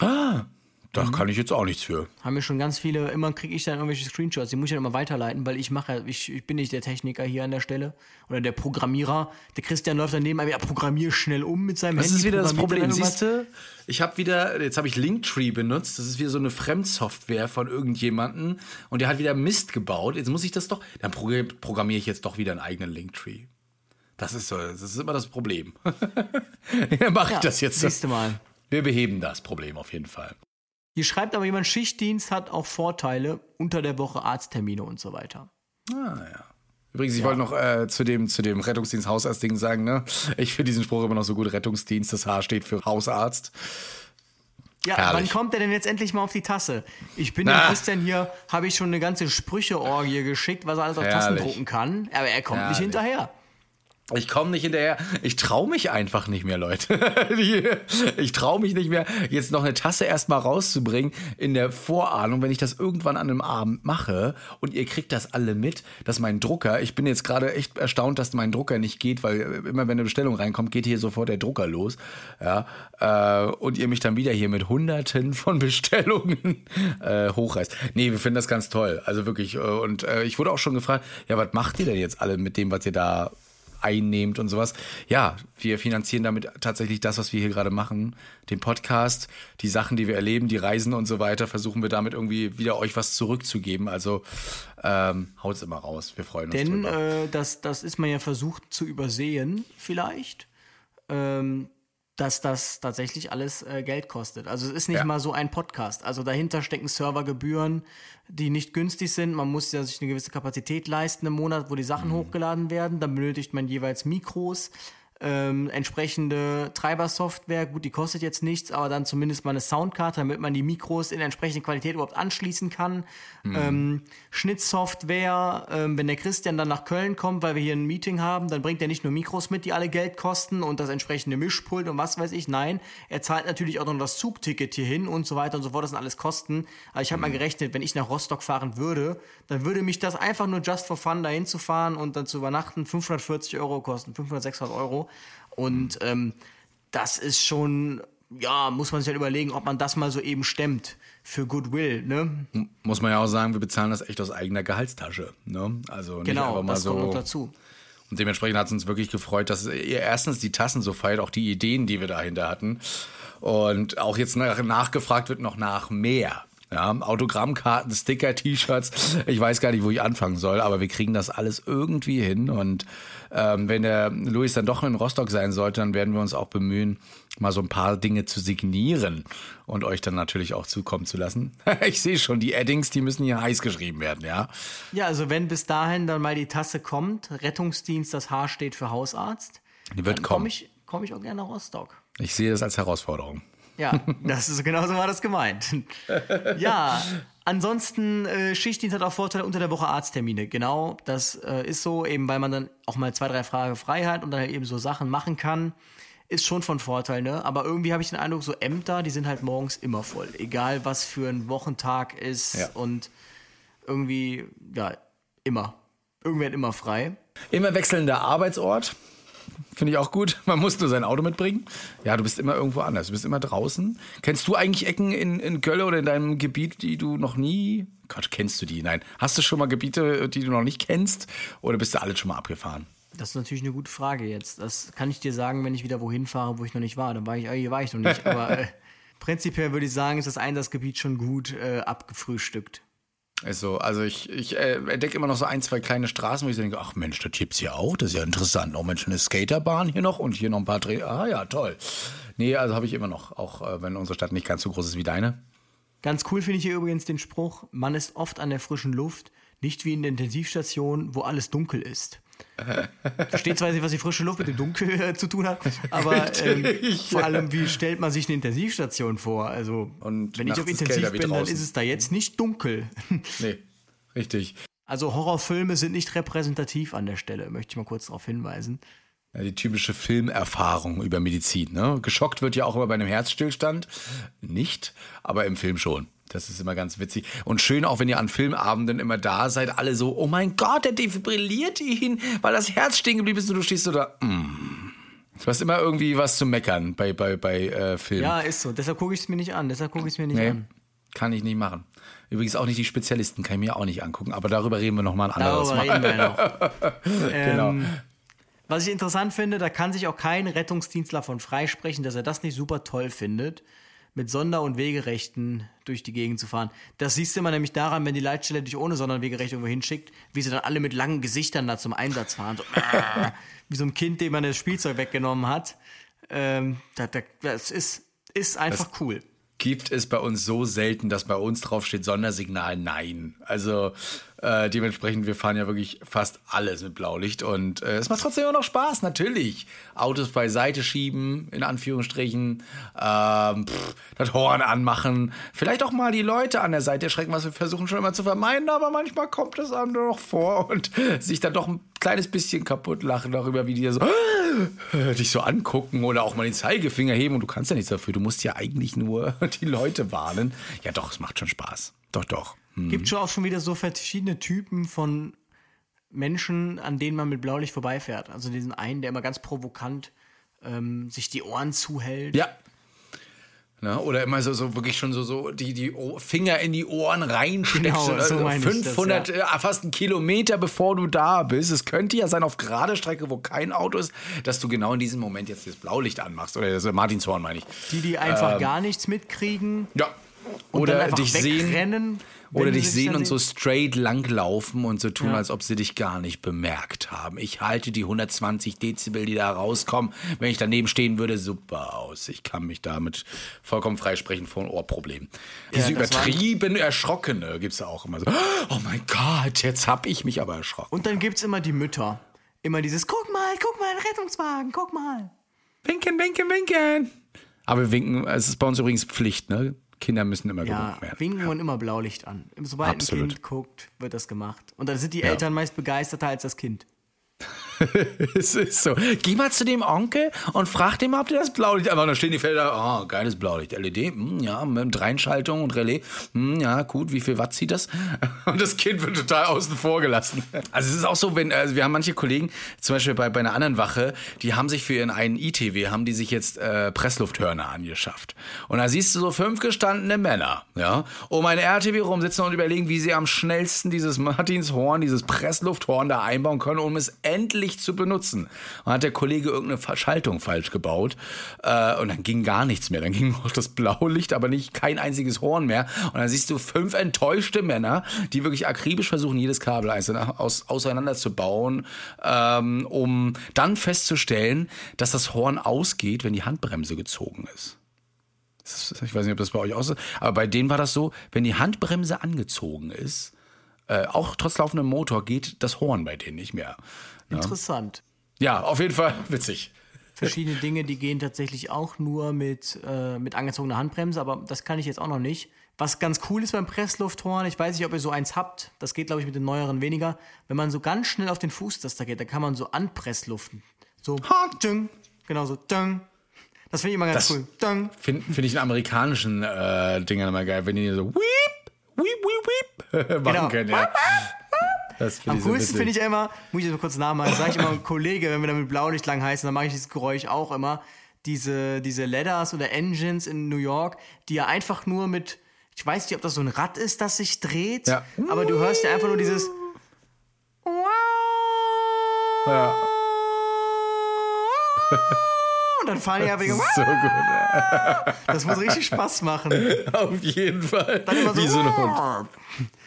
Ah, Da kann ich jetzt auch nichts für. Haben mir schon ganz viele, immer kriege ich dann irgendwelche Screenshots, die muss ich dann immer weiterleiten, weil ich mache, ich, ich bin nicht der Techniker hier an der Stelle oder der Programmierer. Der Christian läuft daneben, ja, programmier schnell um mit seinem Das Handy. ist wieder das programmiert Problem. Siehst du, ich habe wieder, jetzt habe ich Linktree benutzt. Das ist wieder so eine Fremdsoftware von irgendjemandem und der hat wieder Mist gebaut. Jetzt muss ich das doch, dann pro- programmiere ich jetzt doch wieder einen eigenen Linktree. Das ist so, das ist immer das Problem. dann mache ich Ja, das jetzt. Siehst du mal. Wir beheben das Problem auf jeden Fall. Hier schreibt aber jemand, Schichtdienst hat auch Vorteile, unter der Woche Arzttermine und so weiter. Ah, ja. Übrigens, ich wollte noch äh, zu dem, zu dem Rettungsdienst Hausarzt-Ding sagen, ne? Ich finde diesen Spruch immer noch so gut. Rettungsdienst, das H steht für Hausarzt. Ja, Herrlich. wann kommt der denn jetzt endlich mal auf die Tasse? Ich bin dem. Christian hier, habe ich schon eine ganze Sprücheorgie geschickt, was er alles auf Tassen Herrlich. drucken kann, aber er kommt nicht Herrlich. hinterher. Ich komme nicht hinterher. Ich traue mich einfach nicht mehr, Leute. Ich traue mich nicht mehr, jetzt noch eine Tasse erstmal rauszubringen in der Vorahnung, wenn ich das irgendwann an einem Abend mache und ihr kriegt das alle mit, dass mein Drucker, ich bin jetzt gerade echt erstaunt, dass mein Drucker nicht geht, weil immer wenn eine Bestellung reinkommt, geht hier sofort der Drucker los. Ja, äh, und ihr mich dann wieder hier mit hunderten von Bestellungen äh, hochreißt. Nee, wir finden das ganz toll. Also wirklich. Äh, und äh, ich wurde auch schon gefragt, ja, was macht ihr denn jetzt alle mit dem, was ihr da einnehmt und sowas. Ja, wir finanzieren damit tatsächlich das, was wir hier gerade machen. Den Podcast, die Sachen, die wir erleben, die Reisen und so weiter, versuchen wir damit irgendwie wieder euch was zurückzugeben. Also ähm, haut's immer raus. Wir freuen uns Denn drüber. äh, das, das ist man ja versucht zu übersehen, vielleicht, ähm, dass das tatsächlich alles äh, Geld kostet. Also es ist nicht Ja. mal so ein Podcast. Also dahinter stecken Servergebühren, die nicht günstig sind. Man muss ja sich eine gewisse Kapazität leisten im Monat, wo die Sachen hochgeladen werden. Dann benötigt man jeweils Mikros. Ähm, entsprechende Treibersoftware, gut, die kostet jetzt nichts, aber dann zumindest mal eine Soundkarte, damit man die Mikros in entsprechende Qualität überhaupt anschließen kann. Ähm, Schnittsoftware, ähm, wenn der Christian dann nach Köln kommt, weil wir hier ein Meeting haben, dann bringt er nicht nur Mikros mit, die alle Geld kosten und das entsprechende Mischpult und was weiß ich. Nein, er zahlt natürlich auch noch das Zugticket hierhin und so weiter und so fort. Das sind alles Kosten. Aber ich habe mal gerechnet, wenn ich nach Rostock fahren würde, dann würde mich das einfach nur just for fun dahin zu fahren und dann zu übernachten 540 Euro kosten, 500, 600 Euro. Und ähm, das ist schon, ja, muss man sich halt überlegen, ob man das mal so eben stemmt für Goodwill, ne? Muss man ja auch sagen, wir bezahlen das echt aus eigener Gehaltstasche. Ne? Also nicht Genau, einfach mal das so. kommt noch dazu. Und dementsprechend hat es uns wirklich gefreut, dass ihr erstens die Tassen so feiert, auch die Ideen, die wir dahinter hatten. Und auch jetzt nach, nachgefragt wird noch nach mehr. Ja, Autogrammkarten, Sticker, T-Shirts. Ich weiß gar nicht, wo ich anfangen soll, aber wir kriegen das alles irgendwie hin. Und ähm, wenn der Luis dann doch in Rostock sein sollte, dann werden wir uns auch bemühen, mal so ein paar Dinge zu signieren und euch dann natürlich auch zukommen zu lassen. ich sehe schon, die Addings, die müssen hier heiß geschrieben werden, ja. Ja, also wenn bis dahin dann mal die Tasse kommt, Rettungsdienst, das H steht für Hausarzt, Die wird dann kommen. komme ich, komm ich auch gerne nach Rostock. Ich sehe das als Herausforderung. Ja, das ist genau so war das gemeint. Ja, ansonsten äh, Schichtdienst hat auch Vorteile unter der Woche Arzttermine. Genau, das äh, ist so, eben weil man dann auch mal zwei, drei Tage frei hat und dann halt eben so Sachen machen kann. Ist schon von Vorteil, ne? Aber irgendwie habe ich den Eindruck, so Ämter, die sind halt morgens immer voll. Egal was für ein Wochentag ist Ja. und irgendwie, ja, immer. Irgendwer hat immer frei. Immer wechselnder Arbeitsort. Finde ich auch gut. Man muss nur sein Auto mitbringen. Ja, du bist immer irgendwo anders. Du bist immer draußen. Kennst du eigentlich Ecken in, in Köln oder in deinem Gebiet, die du noch nie. Gott, kennst du die? Nein. Hast du schon mal Gebiete, die du noch nicht kennst? Oder bist du alle schon mal abgefahren? Das ist natürlich eine gute Frage jetzt. Das kann ich dir sagen, wenn ich wieder wohin fahre, wo ich noch nicht war. Dann war ich, äh, hier war ich noch nicht. Aber äh, prinzipiell würde ich sagen, ist das Einsatzgebiet schon gut äh, abgefrühstückt. Ist so. Also ich, ich äh, entdecke immer noch so ein, zwei kleine Straßen, wo ich so denke, ach Mensch, das gibt's hier auch. Das ist ja interessant. Oh Mensch, eine Skaterbahn hier noch und hier noch ein paar Dreh. Ah ja, toll. Nee, also habe ich immer noch, auch äh, wenn unsere Stadt nicht ganz so groß ist wie deine. Ganz cool finde ich hier übrigens den Spruch, man ist oft an der frischen Luft, nicht wie in der Intensivstation, wo alles dunkel ist. Versteht zwar nicht, was die frische Luft mit dem Dunkel äh, zu tun hat, aber ähm, vor allem, wie stellt man sich eine Intensivstation vor? Also, Und wenn ich auf Intensiv bin, dann ist es da jetzt nicht dunkel. Nee, richtig. Also Horrorfilme sind nicht repräsentativ an der Stelle, möchte ich mal kurz darauf hinweisen. Ja, die typische Filmerfahrung über Medizin. Ne? Geschockt wird ja auch immer bei einem Herzstillstand. Nicht, aber im Film schon. Das ist immer ganz witzig. Und schön auch, wenn ihr an Filmabenden immer da seid, alle so, oh mein Gott, der defibrilliert ihn, weil das Herz stehen geblieben ist und du stehst so da, mm. Du hast immer irgendwie was zu meckern bei, bei, bei äh, Filmen. Ja, ist so. Deshalb gucke ich es mir nicht an. Deshalb gucke ich es mir nicht Nee. an. Kann ich nicht machen. Übrigens auch nicht die Spezialisten, kann ich mir auch nicht angucken, aber darüber reden wir nochmal ein anderes Darüber Mal. reden wir noch. Genau. Ähm, was ich interessant finde, da kann sich auch kein Rettungsdienstler von freisprechen, dass er das nicht super toll findet, mit Sonder- und Wegerechten durch die Gegend zu fahren. Das siehst du immer nämlich daran, wenn die Leitstelle dich ohne Sonder- und Wegerecht irgendwo hinschickt, wie sie dann alle mit langen Gesichtern da zum Einsatz fahren. So, äh, wie so ein Kind, dem man das Spielzeug weggenommen hat. Ähm, das, das ist, ist einfach cool. Gibt es bei uns so selten, dass bei uns drauf steht Sondersignal Nein. Also äh, dementsprechend, wir fahren ja wirklich fast alles mit Blaulicht und äh, es macht trotzdem immer noch Spaß, natürlich. Autos beiseite schieben, in Anführungsstrichen, ähm, pff, das Horn anmachen, vielleicht auch mal die Leute an der Seite erschrecken, was wir versuchen schon immer zu vermeiden, aber manchmal kommt es einem nur noch vor und sich dann doch ein kleines bisschen kaputt lachen darüber, wie die so dich so angucken oder auch mal den Zeigefinger heben und du kannst ja nichts dafür. Du musst ja eigentlich nur die Leute warnen. Ja, doch, es macht schon Spaß. Doch, doch. Hm. Gibt schon auch schon wieder so verschiedene Typen von Menschen, an denen man mit Blaulicht vorbeifährt. Also diesen einen, der immer ganz provokant ähm, sich die Ohren zuhält. Ja. Na, oder immer so, so wirklich schon so, so die, die Finger in die Ohren reinsteckt. Genau, so äh, meine ich das, 500, ja. äh, fast einen Kilometer bevor du da bist. Es könnte ja sein, auf gerade Strecke, wo kein Auto ist, dass du genau in diesem Moment jetzt das Blaulicht anmachst. Oder das Martinshorn, meine ich. Die, die einfach gar nichts mitkriegen. Ja. Oder dich sehen. wegrennen. wenn Oder dich sehen und so straight langlaufen und so tun, Ja. als ob sie dich gar nicht bemerkt haben. Ich halte die 120 Dezibel, die da rauskommen, wenn ich daneben stehen würde, super aus. Ich kann mich damit vollkommen freisprechen von Ohrproblemen. Diese war- übertrieben Erschrockene gibt's ja auch immer so. Oh mein Gott, jetzt hab ich mich aber erschrocken. Und dann gibt's immer die Mütter. Immer dieses, guck mal, guck mal, ein Rettungswagen, guck mal. Winken, winken, winken. Aber winken, es ist bei uns übrigens Pflicht, ne? Kinder müssen immer Ja, gewunken werden. winken und immer Blaulicht an. Sobald Absolut. ein Kind guckt, wird das gemacht. Und dann sind die Eltern meist begeisterter als das Kind. Es ist so. Geh mal zu dem Onkel und frag den mal, ob der das Blaulicht einfach. Da stehen die Felder, ah, geiles Blaulicht. LED, hm, ja, mit Dreinschaltung und Relais. Hm, ja, gut, wie viel Watt zieht das? Und das Kind wird total außen vor gelassen. Also es ist auch so, wenn, also wir haben manche Kollegen, zum Beispiel bei, bei einer anderen Wache, die haben sich für ihren einen ITW, haben die sich jetzt äh, Presslufthörner angeschafft. Und da siehst du so fünf gestandene Männer, ja, um ein RTW rumsitzen und überlegen, wie sie am schnellsten dieses Martinshorn, dieses Presslufthorn da einbauen können, um es endlich zu benutzen. Und hat der Kollege irgendeine Verschaltung falsch gebaut äh, und dann ging gar nichts mehr. Dann ging auch das Blaulicht, aber nicht kein einziges Horn mehr. Und dann siehst du fünf enttäuschte Männer, die wirklich akribisch versuchen, jedes Kabel einzeln aus, auseinanderzubauen, ähm, um dann festzustellen, dass das Horn ausgeht, wenn die Handbremse gezogen ist. Ist- Ich weiß nicht, ob das bei euch auch so ist, aber bei denen war das so, wenn die Handbremse angezogen ist, äh, auch trotz laufendem Motor geht das Horn bei denen nicht mehr. Interessant. Ja, auf jeden Fall witzig. Verschiedene Dinge, die gehen tatsächlich auch nur mit, äh, mit angezogener Handbremse, aber das kann ich jetzt auch noch nicht. Was ganz cool ist beim Presslufthorn, ich weiß nicht, ob ihr so eins habt, das geht, glaube ich, mit den neueren weniger. Wenn man so ganz schnell auf den Fußtaster geht, dann kann man so anpressluften. So, ding, genau so, ding. Das finde ich immer ganz Das- cool. Ding. Finde find ich in amerikanischen äh, Dingern immer geil, wenn die so weep, weep, weep, weep machen Genau. können. Ja. Das Am coolsten finde ich immer, muss ich jetzt mal kurz nachmachen, sage ich immer Kollege, wenn wir dann mit Blaulicht lang heißen, dann mache ich dieses Geräusch auch immer. Diese, diese Leathers oder Engines in New York, die ja einfach nur mit, ich weiß nicht, ob das so ein Rad ist, das sich dreht, Ja. aber du hörst ja einfach nur dieses. Ja. Und dann fahren die einfach. So gut. Das muss richtig Spaß machen. Auf jeden Fall. Dann immer so. Wie so ein Hund.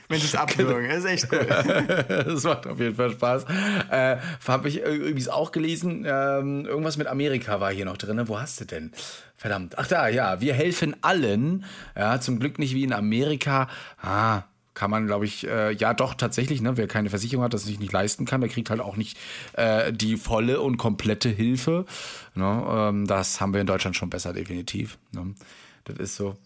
Wenn sie es abwürgen. Das ist echt cool. Das macht auf jeden Fall Spaß. Äh, Habe ich übrigens auch gelesen, ähm, irgendwas mit Amerika war hier noch drin. Wo hast du denn? Verdammt. Ach da, ja. Wir helfen allen. Ja, zum Glück nicht wie in Amerika. Ah, kann man, glaube ich, äh, ja doch tatsächlich, ne, wer keine Versicherung hat, das sich nicht leisten kann, der kriegt halt auch nicht äh, die volle und komplette Hilfe. Ne, ähm, das haben wir in Deutschland schon besser, definitiv. Ne. Das ist so.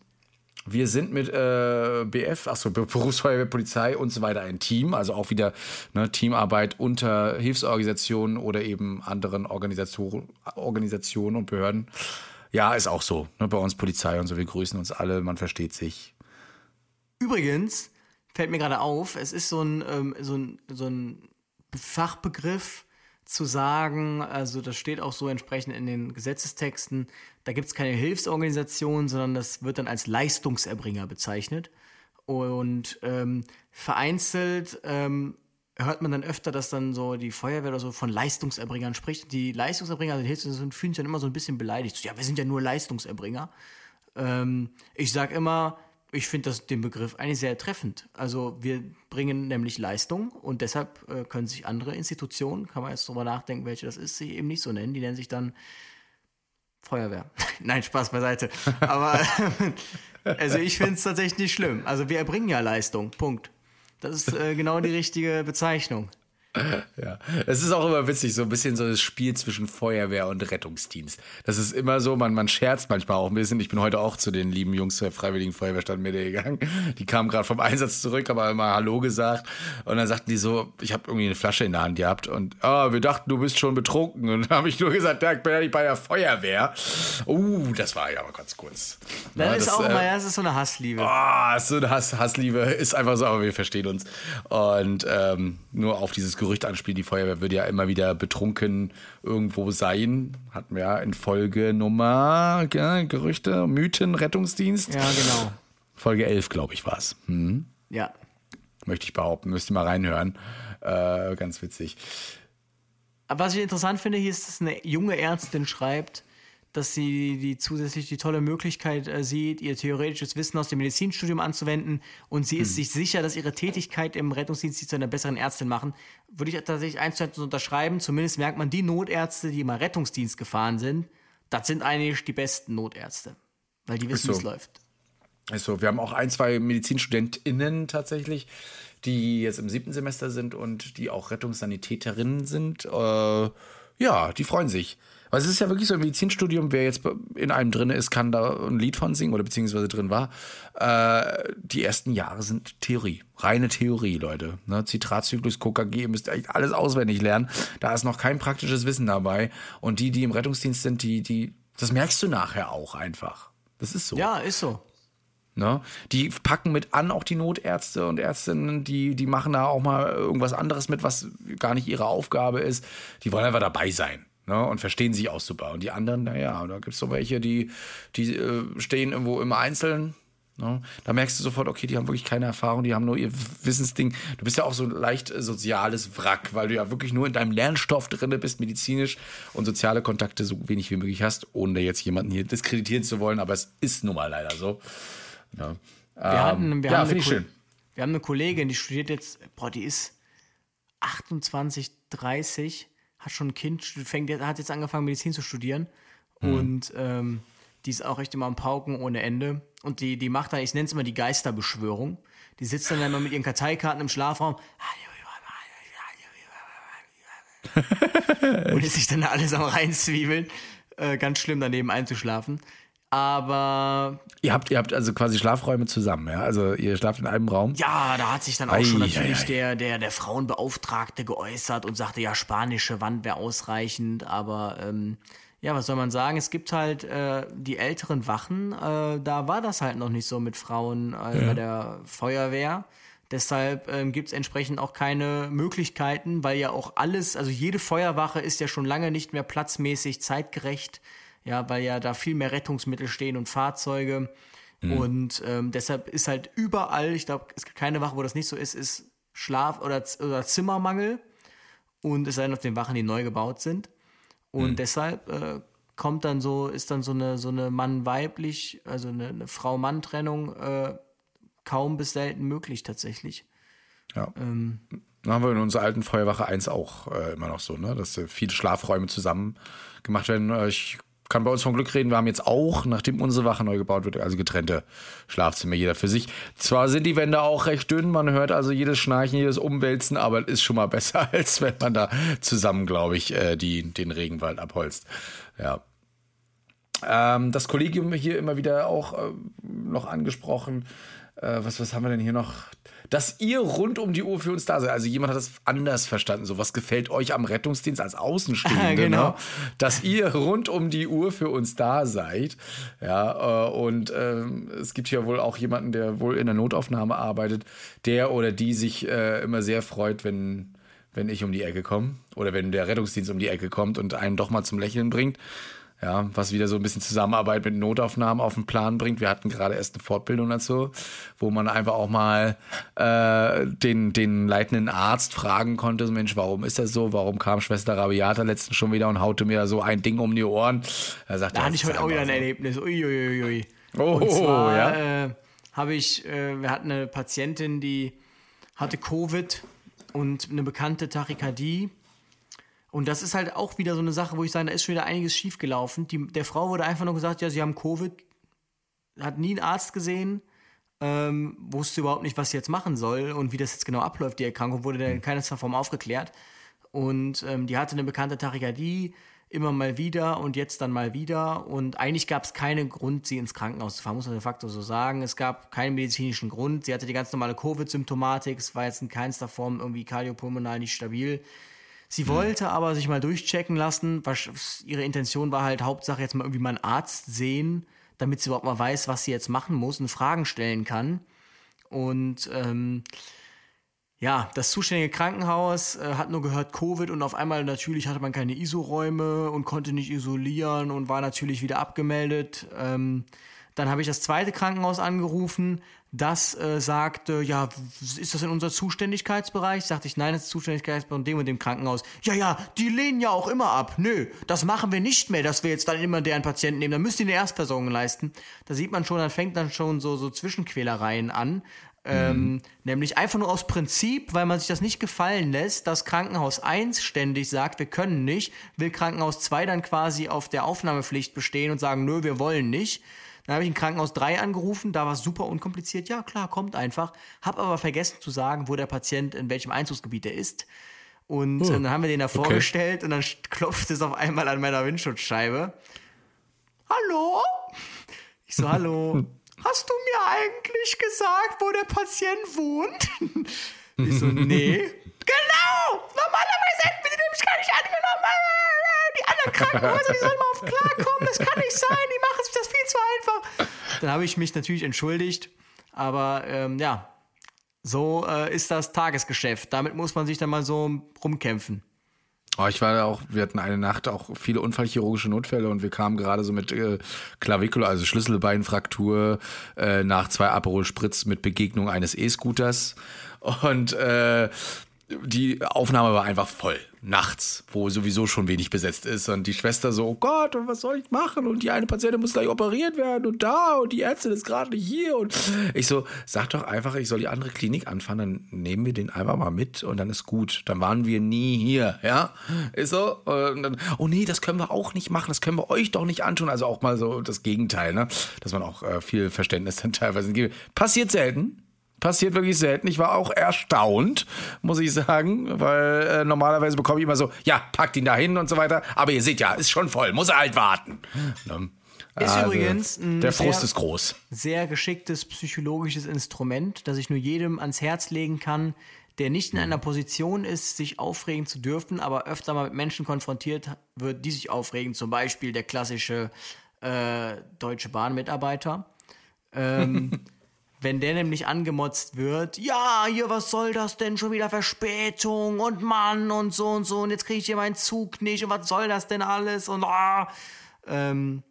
Wir sind mit äh, BF, achso, Berufsfeuerwehr, Polizei und so weiter ein Team, also auch wieder ne, Teamarbeit unter Hilfsorganisationen oder eben anderen Organisation, Organisationen und Behörden. Ja, ist auch so. Ne, bei uns Polizei und so, wir grüßen uns alle, man versteht sich. Übrigens fällt mir gerade auf, es ist so ein, ähm, so ein, so ein Fachbegriff zu sagen, also das steht auch so entsprechend in den Gesetzestexten, da gibt es keine Hilfsorganisation, sondern das wird dann als Leistungserbringer bezeichnet. Und ähm, vereinzelt ähm, hört man dann öfter, dass dann so die Feuerwehr oder so von Leistungserbringern spricht. Die Leistungserbringer, also die Hilfsorganisationen, fühlen sich dann immer so ein bisschen beleidigt. So, ja, wir sind ja nur Leistungserbringer. Ähm, ich sag immer, ich finde den Begriff eigentlich sehr treffend. Also wir bringen nämlich Leistung und deshalb äh, können sich andere Institutionen, kann man jetzt drüber nachdenken, welche das ist, sich eben nicht so nennen. Die nennen sich dann Feuerwehr. Nein, Spaß beiseite. Aber also ich finde es tatsächlich nicht schlimm. Also wir erbringen ja Leistung. Punkt. Das ist äh, genau die richtige Bezeichnung. Ja, es ist auch immer witzig, so ein bisschen so das Spiel zwischen Feuerwehr und Rettungsdienst. Das ist immer so, man, man scherzt manchmal auch ein bisschen. Ich bin heute auch zu den lieben Jungs der Freiwilligen Feuerwehrstandmette gegangen. Die kamen gerade vom Einsatz zurück, aber immer Hallo gesagt. Und dann sagten die so, ich habe irgendwie eine Flasche in der Hand gehabt und oh, wir dachten, du bist schon betrunken. Und dann habe ich nur gesagt, ja, ich bin ja nicht bei der Feuerwehr. Uh, das war ja aber ganz kurz. Das ja, ist das, auch äh, immer, ja, das ist so eine Hassliebe. Oh, so eine Hass, Hassliebe ist einfach so, aber wir verstehen uns. Und ähm, nur auf dieses Gerücht anspielen, die Feuerwehr würde ja immer wieder betrunken irgendwo sein. Hatten wir ja in Folge Nummer, ja, Gerüchte, Mythen, Rettungsdienst. Ja, genau. Folge 11, glaube ich, war es. Hm. Ja. Möchte ich behaupten. Müsst ihr mal reinhören. Äh, ganz witzig. Aber was ich interessant finde, hier ist, dass eine junge Ärztin schreibt, dass sie die zusätzlich die tolle Möglichkeit äh, sieht, ihr theoretisches Wissen aus dem Medizinstudium anzuwenden und sie ist Hm. sich sicher, dass ihre Tätigkeit im Rettungsdienst sie zu einer besseren Ärztin machen. Würde ich tatsächlich eins zu eins unterschreiben. Zumindest merkt man, die Notärzte, die mal Rettungsdienst gefahren sind, das sind eigentlich die besten Notärzte, weil die wissen, so. wie es läuft. Also, wir haben auch ein, zwei MedizinstudentInnen tatsächlich, die jetzt im siebten Semester sind und die auch Rettungssanitäterinnen sind. Äh, ja, die freuen sich. Weil es ist ja wirklich so im Medizinstudium, wer jetzt in einem drin ist, kann da ein Lied von singen oder beziehungsweise drin war. Äh, die ersten Jahre sind Theorie. Reine Theorie, Leute. Ne? Zitratzyklus, KKG, ihr müsst echt alles auswendig lernen. Da ist noch kein praktisches Wissen dabei. Und die, die im Rettungsdienst sind, die, die, das merkst du nachher auch einfach. Das ist so. Ja, ist so. Ne? Die packen mit an, auch die Notärzte und Ärztinnen, die, die machen da auch mal irgendwas anderes mit, was gar nicht ihre Aufgabe ist. Die wollen einfach dabei sein. Ne? Und verstehen sich auch super. Und die anderen, naja, da gibt es so welche, die, die äh, stehen irgendwo immer einzeln. Ne? Da merkst du sofort, okay, die haben wirklich keine Erfahrung, die haben nur ihr Wissensding. Du bist ja auch so ein leicht äh, soziales Wrack, weil du ja wirklich nur in deinem Lernstoff drin bist, medizinisch und soziale Kontakte so wenig wie möglich hast, ohne jetzt jemanden hier diskreditieren zu wollen, aber es ist nun mal leider so. Ja, Wir hatten, wir ja haben finde ich schön. Wir haben eine Kollegin, die studiert jetzt, boah, die ist 28, 30, hat schon ein Kind, fängt, jetzt- hat jetzt angefangen, Medizin zu studieren. Hm. Und ähm, die ist auch echt immer am Pauken ohne Ende. Und die, die macht dann, ich nenne es immer die Geisterbeschwörung. Die sitzt dann immer mit ihren Karteikarten im Schlafraum. und ist sich dann alles am reinzwiebeln. Äh, ganz schlimm daneben einzuschlafen. Aber Ihr habt, ihr habt also quasi Schlafräume zusammen, ja? Also ihr schlaft in einem Raum. Ja, da hat sich dann auch Ei, schon ei, natürlich ei. Der, der, der Frauenbeauftragte geäußert und sagte, ja, spanische Wand wäre ausreichend, aber ähm, ja, was soll man sagen? Es gibt halt äh, die älteren Wachen, äh, da war das halt noch nicht so mit Frauen äh, bei der Feuerwehr. Deshalb ähm, gibt es entsprechend auch keine Möglichkeiten, weil ja auch alles, also jede Feuerwache ist ja schon lange nicht mehr platzmäßig zeitgerecht, ja, weil ja da viel mehr Rettungsmittel stehen und Fahrzeuge. Und ähm, deshalb ist halt überall, ich glaube, es gibt keine Wache, wo das nicht so ist, ist Schlaf- oder, oder Zimmermangel. Und es sei denn auf den Wachen, die neu gebaut sind. Und deshalb äh, kommt dann so, ist dann so eine, so eine Mann-weiblich, also eine, eine Frau-Mann-Trennung äh, kaum bis selten möglich tatsächlich. Ja. Ähm, Dann haben wir in unserer alten Feuerwache 1 auch äh, immer noch so, ne? dass äh, viele Schlafräume zusammen gemacht werden. Äh, Ich kann bei uns vom Glück reden, wir haben jetzt auch, nachdem unsere Wache neu gebaut wird, also getrennte Schlafzimmer, jeder für sich. Zwar sind die Wände auch recht dünn, man hört also jedes Schnarchen, jedes Umwälzen, aber es ist schon mal besser, als wenn man da zusammen, glaube ich, äh, die, den Regenwald abholzt. Ja. Ähm, das Kollegium hier immer wieder auch äh, noch angesprochen. Äh, was, was haben wir denn hier noch? Dass ihr rund um die Uhr für uns da seid. Also jemand hat das anders verstanden. So, was gefällt euch am Rettungsdienst als Außenstehende? Genau. Ne? Dass ihr rund um die Uhr für uns da seid. Ja, äh, und ähm, es gibt hier wohl auch jemanden, der wohl in der Notaufnahme arbeitet, der oder die sich äh, immer sehr freut, wenn wenn ich um die Ecke komme oder wenn der Rettungsdienst um die Ecke kommt und einen doch mal zum Lächeln bringt. Ja, was wieder so ein bisschen Zusammenarbeit mit Notaufnahmen auf den Plan bringt. Wir hatten gerade erst eine Fortbildung dazu, wo man einfach auch mal äh, den, den leitenden Arzt fragen konnte, Mensch, warum ist das so? Warum kam Schwester Rabiata letztens schon wieder und haute mir so ein Ding um die Ohren? Er sagt, da hatte ich heute auch wieder ein so. Erlebnis. Uiuiui. Ui, ui. Oh, und zwar, ja. Äh, habe ich, äh, wir hatten eine Patientin, die hatte Covid und eine bekannte Tachykardie und das ist halt auch wieder so eine Sache, wo ich sage, da ist schon wieder einiges schiefgelaufen. Die, der Frau wurde einfach nur gesagt, ja, sie haben Covid, hat nie einen Arzt gesehen, ähm, wusste überhaupt nicht, was sie jetzt machen soll und wie das jetzt genau abläuft, die Erkrankung, wurde dann in keiner Form aufgeklärt. Und ähm, die hatte eine bekannte Tachykardie, immer mal wieder und jetzt dann mal wieder. Und eigentlich gab es keinen Grund, sie ins Krankenhaus zu fahren, muss man de facto so sagen. Es gab keinen medizinischen Grund. Sie hatte die ganz normale Covid-Symptomatik, es war jetzt in keinster Form irgendwie kardiopulmonal nicht stabil. Sie wollte aber sich mal durchchecken lassen. Was, ihre Intention war halt Hauptsache jetzt mal irgendwie mal einen Arzt sehen, damit sie überhaupt mal weiß, was sie jetzt machen muss und Fragen stellen kann. Und ähm, ja, das zuständige Krankenhaus äh, hat nur gehört Covid und auf einmal natürlich hatte man keine ISO-Räume und konnte nicht isolieren und war natürlich wieder abgemeldet. Ähm, dann habe ich das zweite Krankenhaus angerufen, das äh, sagte, ja, ist das in unser Zuständigkeitsbereich? Sagte ich, nein, das ist Zuständigkeitsbereich von dem und dem Krankenhaus. Ja, ja, die lehnen ja auch immer ab. Nö, das machen wir nicht mehr, dass wir jetzt dann immer deren Patienten nehmen. Dann müsst ihr eine Erstversorgung leisten. Da sieht man schon, dann fängt dann schon so, so Zwischenquälereien an. Ähm, mhm. Nämlich einfach nur aus Prinzip, weil man sich das nicht gefallen lässt, dass Krankenhaus 1 ständig sagt, wir können nicht, will Krankenhaus 2 dann quasi auf der Aufnahmepflicht bestehen und sagen, nö, wir wollen nicht. Dann habe ich in Krankenhaus 3 angerufen, da war es super unkompliziert. Ja, klar, kommt einfach. Hab aber vergessen zu sagen, wo der Patient, in welchem Einzugsgebiet er ist. Und hm. dann haben wir den da vorgestellt okay. und dann klopft es auf einmal an meiner Windschutzscheibe. Hallo? Ich so, hallo. Hast du mir eigentlich gesagt, wo der Patient wohnt? Ich so, nee. Genau! Normalerweise hätten wir den nämlich gar nicht angenommen. Die anderen Krankenhäuser, die sollen mal auf klarkommen. Das kann nicht sein. Die machen sich das viel zu einfach. Dann habe ich mich natürlich entschuldigt. Aber ähm, ja, so äh, ist das Tagesgeschäft. Damit muss man sich dann mal so rumkämpfen. Oh, ich war auch, wir hatten eine Nacht auch viele unfallchirurgische Notfälle und wir kamen gerade so mit äh, Klavikula, also Schlüsselbeinfraktur, äh, nach zwei Aperol Spritz mit Begegnung eines E-Scooters. Und äh, die Aufnahme war einfach voll. Nachts, wo sowieso schon wenig besetzt ist. Und die Schwester so, oh Gott, und was soll ich machen? Und die eine Patientin muss gleich operiert werden und da und die Ärztin ist gerade nicht hier. Und ich so, sag doch einfach, ich soll die andere Klinik anfahren, dann nehmen wir den einfach mal mit und dann ist gut. Dann waren wir nie hier, ja? Ist so. Und dann, oh nee, das können wir auch nicht machen, das können wir euch doch nicht antun. Also auch mal so das Gegenteil, ne? Dass man auch äh, viel Verständnis dann teilweise gibt. Passiert selten, Passiert wirklich selten. Ich war auch erstaunt, muss ich sagen, weil äh, normalerweise bekomme ich immer so, ja, packt ihn da hin und so weiter. Aber ihr seht ja, ist schon voll, muss er halt warten. Ne? Ist also, übrigens ein der Frust sehr, ist groß. Sehr geschicktes psychologisches Instrument, das ich nur jedem ans Herz legen kann, der nicht in einer Position ist, sich aufregen zu dürfen, aber öfter mal mit Menschen konfrontiert wird, die sich aufregen. Zum Beispiel der klassische äh, Deutsche Bahn-Mitarbeiter. Ähm, Wenn der nämlich angemotzt wird, ja, hier, was soll das denn? Schon wieder Verspätung und Mann und so und so und jetzt kriege ich hier meinen Zug nicht und was soll das denn alles und ah, ähm,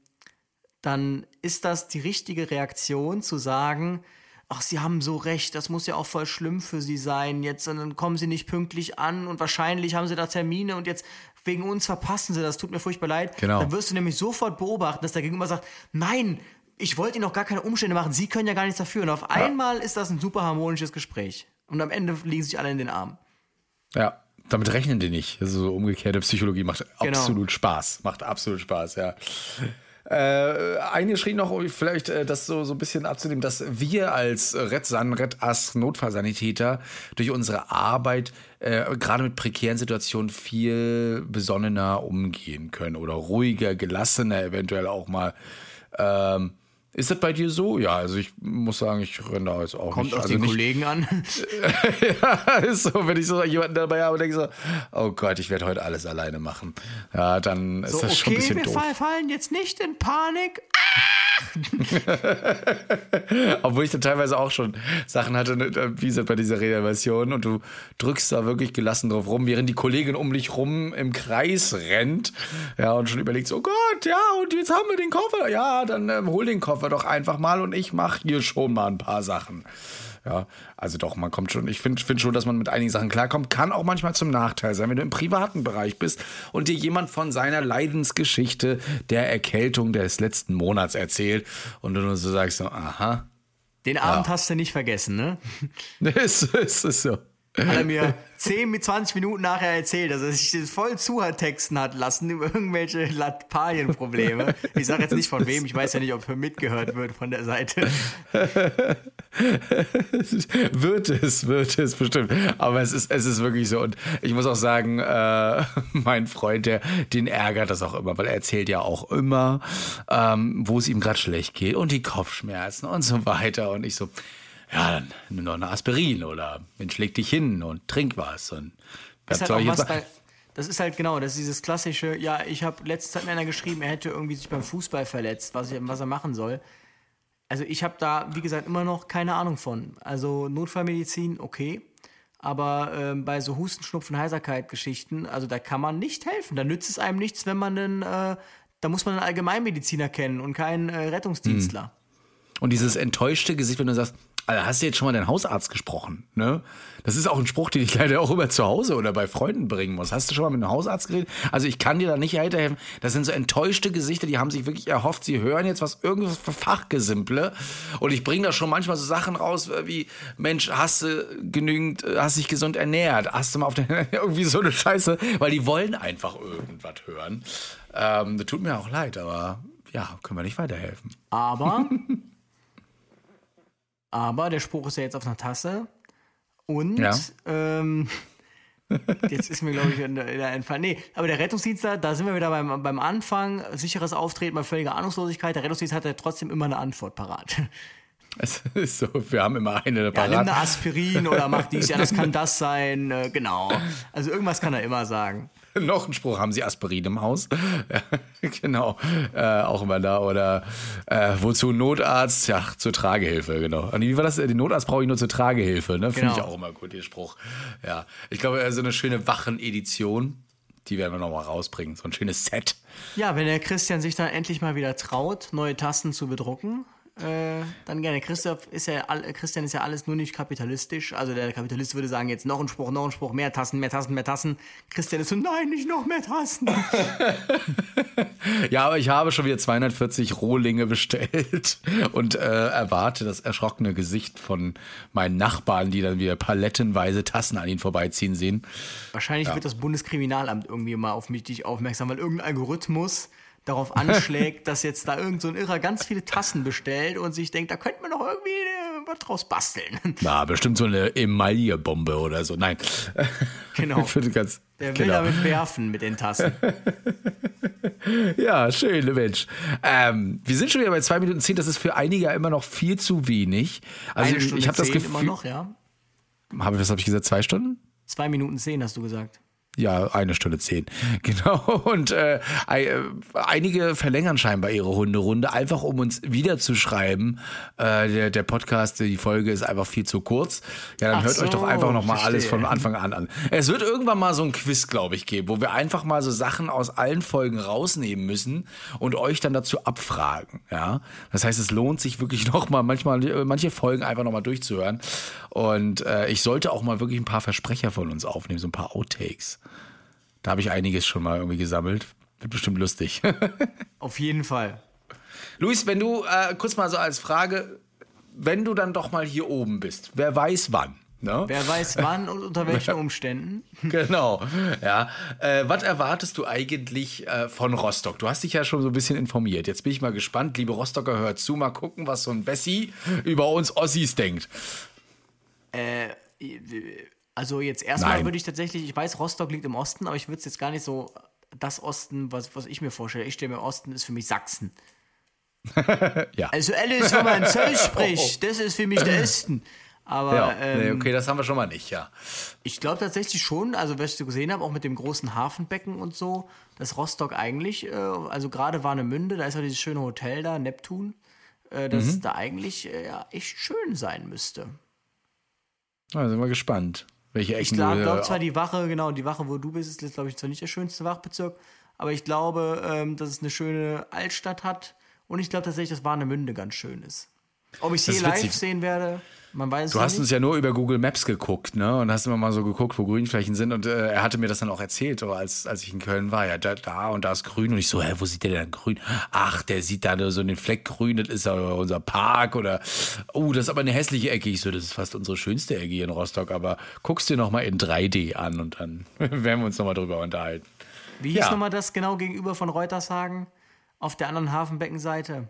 dann ist das die richtige Reaktion zu sagen, ach, sie haben so recht, das muss ja auch voll schlimm für sie sein jetzt und dann kommen sie nicht pünktlich an und wahrscheinlich haben sie da Termine und jetzt wegen uns verpassen sie das, tut mir furchtbar leid. Genau. Dann wirst du nämlich sofort beobachten, dass der Gegenüber sagt, nein, ich wollte Ihnen auch gar keine Umstände machen, Sie können ja gar nichts dafür. Und auf ja. einmal ist das ein super harmonisches Gespräch. Und am Ende liegen sich alle in den Armen. Ja, damit rechnen die nicht. Also so umgekehrte Psychologie macht genau. absolut Spaß. Macht absolut Spaß, ja. Äh, eingeschrieben noch, vielleicht äh, das so, so ein bisschen abzunehmen, dass wir als Rettsan, Rettass, Notfallsanitäter durch unsere Arbeit äh, gerade mit prekären Situationen viel besonnener umgehen können oder ruhiger, gelassener eventuell auch mal. Ähm, Ist das bei dir so? Ja, also ich muss sagen, ich renne da jetzt auch Kommt nicht. auf also den nicht, Kollegen an. ja, ist so, wenn ich so jemanden dabei habe und denke so, oh Gott, ich werde heute alles alleine machen. Ja, dann ist So, das schon ein okay, bisschen wir doof. fall- fallen jetzt nicht in Panik. Obwohl ich da teilweise auch schon Sachen hatte, ne, wie gesagt, bei dieser Reanimation und du drückst da wirklich gelassen drauf rum, während die Kollegin um dich rum im Kreis rennt, ja, und schon überlegt, so, oh Gott, ja, und jetzt haben wir den Koffer. Ja, dann ähm, hol den Koffer doch einfach mal und ich mache hier schon mal ein paar Sachen. Ja, also doch, man kommt schon, ich finde find schon, dass man mit einigen Sachen klarkommt. Kann auch manchmal zum Nachteil sein, wenn du im privaten Bereich bist und dir jemand von seiner Leidensgeschichte der Erkältung des letzten Monats erzählt und du nur so sagst, so, aha, Den Abend hast du nicht vergessen, ne? es ist so. Hat er mir 10 bis 20 Minuten nachher erzählt, dass er sich voll zuhörtexten hat lassen über irgendwelche Lappalienprobleme. Ich sage jetzt nicht von wem, ich weiß ja nicht, ob er mitgehört wird von der Seite. wird es, wird es bestimmt. Aber es ist, es ist wirklich so. Und ich muss auch sagen, äh, mein Freund, der, den ärgert das auch immer, weil er erzählt ja auch immer, ähm, wo es ihm gerade schlecht geht und die Kopfschmerzen und so weiter. Und ich so, ja, dann nimm doch eine Aspirin oder Mensch, leg dich hin und trink was. Und Das ist, halt was, da, das ist halt genau, das ist dieses klassische, ja, ich habe letztens hat mir einer geschrieben, er hätte irgendwie sich beim Fußball verletzt, was, ich, was er machen soll. Also ich habe da, wie gesagt, immer noch keine Ahnung von. Also Notfallmedizin, okay. Aber ähm, bei so Husten, Schnupfen, Heiserkeit-Geschichten, also da kann man nicht helfen. Da nützt es einem nichts, wenn man einen, äh, da muss man einen Allgemeinmediziner kennen und keinen äh, Rettungsdienstler. Und dieses enttäuschte Gesicht, wenn du sagst, Alter, hast du jetzt schon mal deinen Hausarzt gesprochen? Ne? Das ist auch ein Spruch, den ich leider auch immer zu Hause oder bei Freunden bringen muss. Hast du schon mal mit einem Hausarzt geredet? Also ich kann dir da nicht weiterhelfen. Das sind so enttäuschte Gesichter, die haben sich wirklich erhofft, sie hören jetzt was irgendwas für Fachgesimple. Und ich bringe da schon manchmal so Sachen raus wie, Mensch, hast du genügend, äh, hast dich gesund ernährt? Hast du mal auf der, irgendwie so eine Scheiße? Weil die wollen einfach irgendwas hören. Ähm, das tut mir auch leid, aber ja, können wir nicht weiterhelfen. Aber, aber der Spruch ist ja jetzt auf einer Tasse. Und Ja. ähm, jetzt ist mir, glaube ich, in der, in der Entfall. Nee, aber der Rettungsdienst, da da sind wir wieder beim, beim Anfang. Sicheres Auftreten bei völliger Ahnungslosigkeit. Der Rettungsdienst hat ja trotzdem immer eine Antwort parat. Es ist so, wir haben immer eine Ja, nimm parat. eine Aspirin oder mach dies, ja, das kann das sein, äh, genau. Also irgendwas kann er immer sagen. Noch ein Spruch, haben Sie Aspirin im Haus? Genau, äh, auch immer da. Oder äh, wozu Notarzt? Ja, zur Tragehilfe, genau. Und wie war das? Den Notarzt brauche ich nur zur Tragehilfe, ne? Finde Genau. ich auch immer gut, der Spruch. Ja, ich glaube, äh, so eine schöne Wachen-Edition, die werden wir nochmal rausbringen. So ein schönes Set. Ja, wenn der Christian sich dann endlich mal wieder traut, neue Tasten zu bedrucken, äh, dann gerne. Christoph ist ja, Christian ist ja alles nur nicht kapitalistisch. Also der Kapitalist würde sagen, jetzt noch ein Spruch, noch ein Spruch, mehr Tassen, mehr Tassen, mehr Tassen. Christian ist so, nein, nicht noch mehr Tassen. Ja, aber ich habe schon wieder 240 Rohlinge bestellt und äh, erwarte das erschrockene Gesicht von meinen Nachbarn, die dann wieder palettenweise Tassen an ihnen vorbeiziehen sehen. Wahrscheinlich wird das Bundeskriminalamt irgendwie mal auf mich dich aufmerksam, weil irgendein Algorithmus darauf anschlägt, dass jetzt da irgend so ein Irrer ganz viele Tassen bestellt und sich denkt, da könnte man doch irgendwie äh, was draus basteln. Na, bestimmt so eine Emaille-Bombe oder so. Nein. Genau. Ganz, Der will genau. damit werfen mit den Tassen. Ja, schön, Mensch. Ähm, wir sind schon wieder bei zwei Minuten zehn. Das ist für einige ja immer noch viel zu wenig. Also Eine Stunde ich habe das Gefühl. immer noch, ja. Hab, was habe ich gesagt? Zwei Stunden? Zwei Minuten zehn hast du gesagt. Ja, eine Stunde zehn. Genau. Und äh, äh, einige verlängern scheinbar ihre Hunderunde, einfach um uns wiederzuschreiben. Äh, der, der Podcast, die Folge ist einfach viel zu kurz. Ja, dann Ach hört euch doch so, einfach noch mal alles von Anfang an an. Es wird irgendwann mal so ein Quiz, glaube ich, geben, wo wir einfach mal so Sachen aus allen Folgen rausnehmen müssen und euch dann dazu abfragen. Ja, das heißt, es lohnt sich wirklich noch mal manchmal manche Folgen einfach noch mal durchzuhören. Und äh, ich sollte auch mal wirklich ein paar Versprecher von uns aufnehmen, so ein paar Outtakes. Da habe ich einiges schon mal irgendwie gesammelt. Wird bestimmt lustig. Auf jeden Fall. Luis, wenn du äh, kurz mal so als Frage, wenn du dann doch mal hier oben bist, wer weiß wann? Ne? Wer weiß wann und unter welchen Umständen. Genau. Ja. Äh, was erwartest du eigentlich äh, von Rostock? Du hast dich ja schon so ein bisschen informiert. Jetzt bin ich mal gespannt. Liebe Rostocker, hört zu, mal gucken, was so ein Wessi über uns Ossis denkt. Also jetzt erstmal würde ich tatsächlich, ich weiß, Rostock liegt im Osten, aber ich würde es jetzt gar nicht so das Osten, was, was ich mir vorstelle. Ich stelle mir Osten ist für mich Sachsen. ja. Also Alice, wenn man Zeug spricht, das ist für mich der Esten. Aber ja. ähm, nee, okay, das haben wir schon mal nicht, ja. ich glaube tatsächlich schon, also was ich so gesehen habe, auch mit dem großen Hafenbecken und so, dass Rostock eigentlich, äh, also gerade Warnemünde, da ist ja dieses schöne Hotel da, Neptun, äh, dass Mhm. da eigentlich äh, ja, echt schön sein müsste. Da sind wir gespannt, welche Ich Ecken glaube du glaub äh, zwar die Wache, genau, die Wache, wo du bist, ist, glaube ich, zwar nicht der schönste Wachbezirk, aber ich glaube, ähm, dass es eine schöne Altstadt hat und ich glaube tatsächlich, dass Warnemünde ganz schön ist. Ob ich ist live sehen werde, man weiß es Du hast nicht. uns ja nur über Google Maps geguckt, ne? Und hast immer mal so geguckt, wo Grünflächen sind. Und äh, er hatte mir das dann auch erzählt, so, als, als ich in Köln war. Ja, da, da und da ist grün. Und ich so, hä, wo sieht der denn grün? Ach, der sieht da so den Fleck grün, das ist ja unser Park. Oder, oh, das ist aber eine hässliche Ecke. Ich so, das ist fast unsere schönste Ecke hier in Rostock. Aber guckst dir nochmal in 3D an und dann werden wir uns nochmal drüber unterhalten. Wie hieß Ja. nochmal das genau gegenüber von Reutershagen? Auf der anderen Hafenbeckenseite.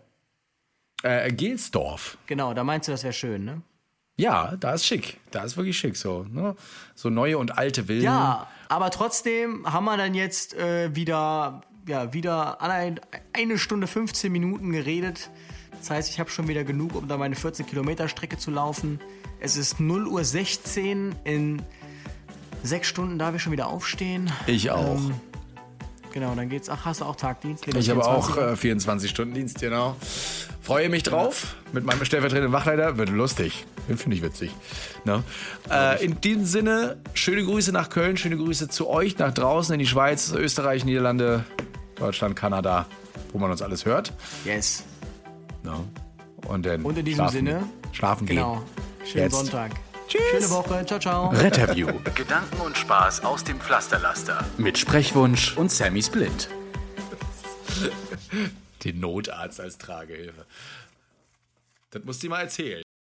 Äh, Gelsdorf. Genau, da meinst du, das wäre schön, ne? Ja, da ist schick. Da ist wirklich schick so. Ne? So neue und alte Villen. Ja, aber trotzdem haben wir dann jetzt äh, wieder, ja, wieder eine, eine Stunde 15 Minuten geredet. Das heißt, ich habe schon wieder genug, um da meine 14 Kilometer Strecke zu laufen. Es ist 0 Uhr 16. In sechs Stunden darf ich schon wieder aufstehen. Ich auch. Ähm, genau, dann geht's. Ach, hast du auch Tagdienst? Ich habe auch 24er. äh, 24 Stunden Dienst, genau. Freue mich drauf. Mit meinem stellvertretenden Wachleiter wird lustig. Den finde ich witzig. Ne? Äh, in diesem Sinne, schöne Grüße nach Köln, schöne Grüße zu euch, nach draußen in die Schweiz, Österreich, Niederlande, Deutschland, Kanada, wo man uns alles hört. Yes. Ne? Und, dann Und in diesem schlafen, Sinne, Schlafen Genau. gehen. Schönen Jetzt. Sonntag. Schöne Woche. Ciao, ciao. Retterview. Gedanken und Spaß aus dem Pflasterlaster. Mit Sprechwunsch und Sammy Split. Den Notarzt als Tragehilfe. Das musst du dir mal erzählen.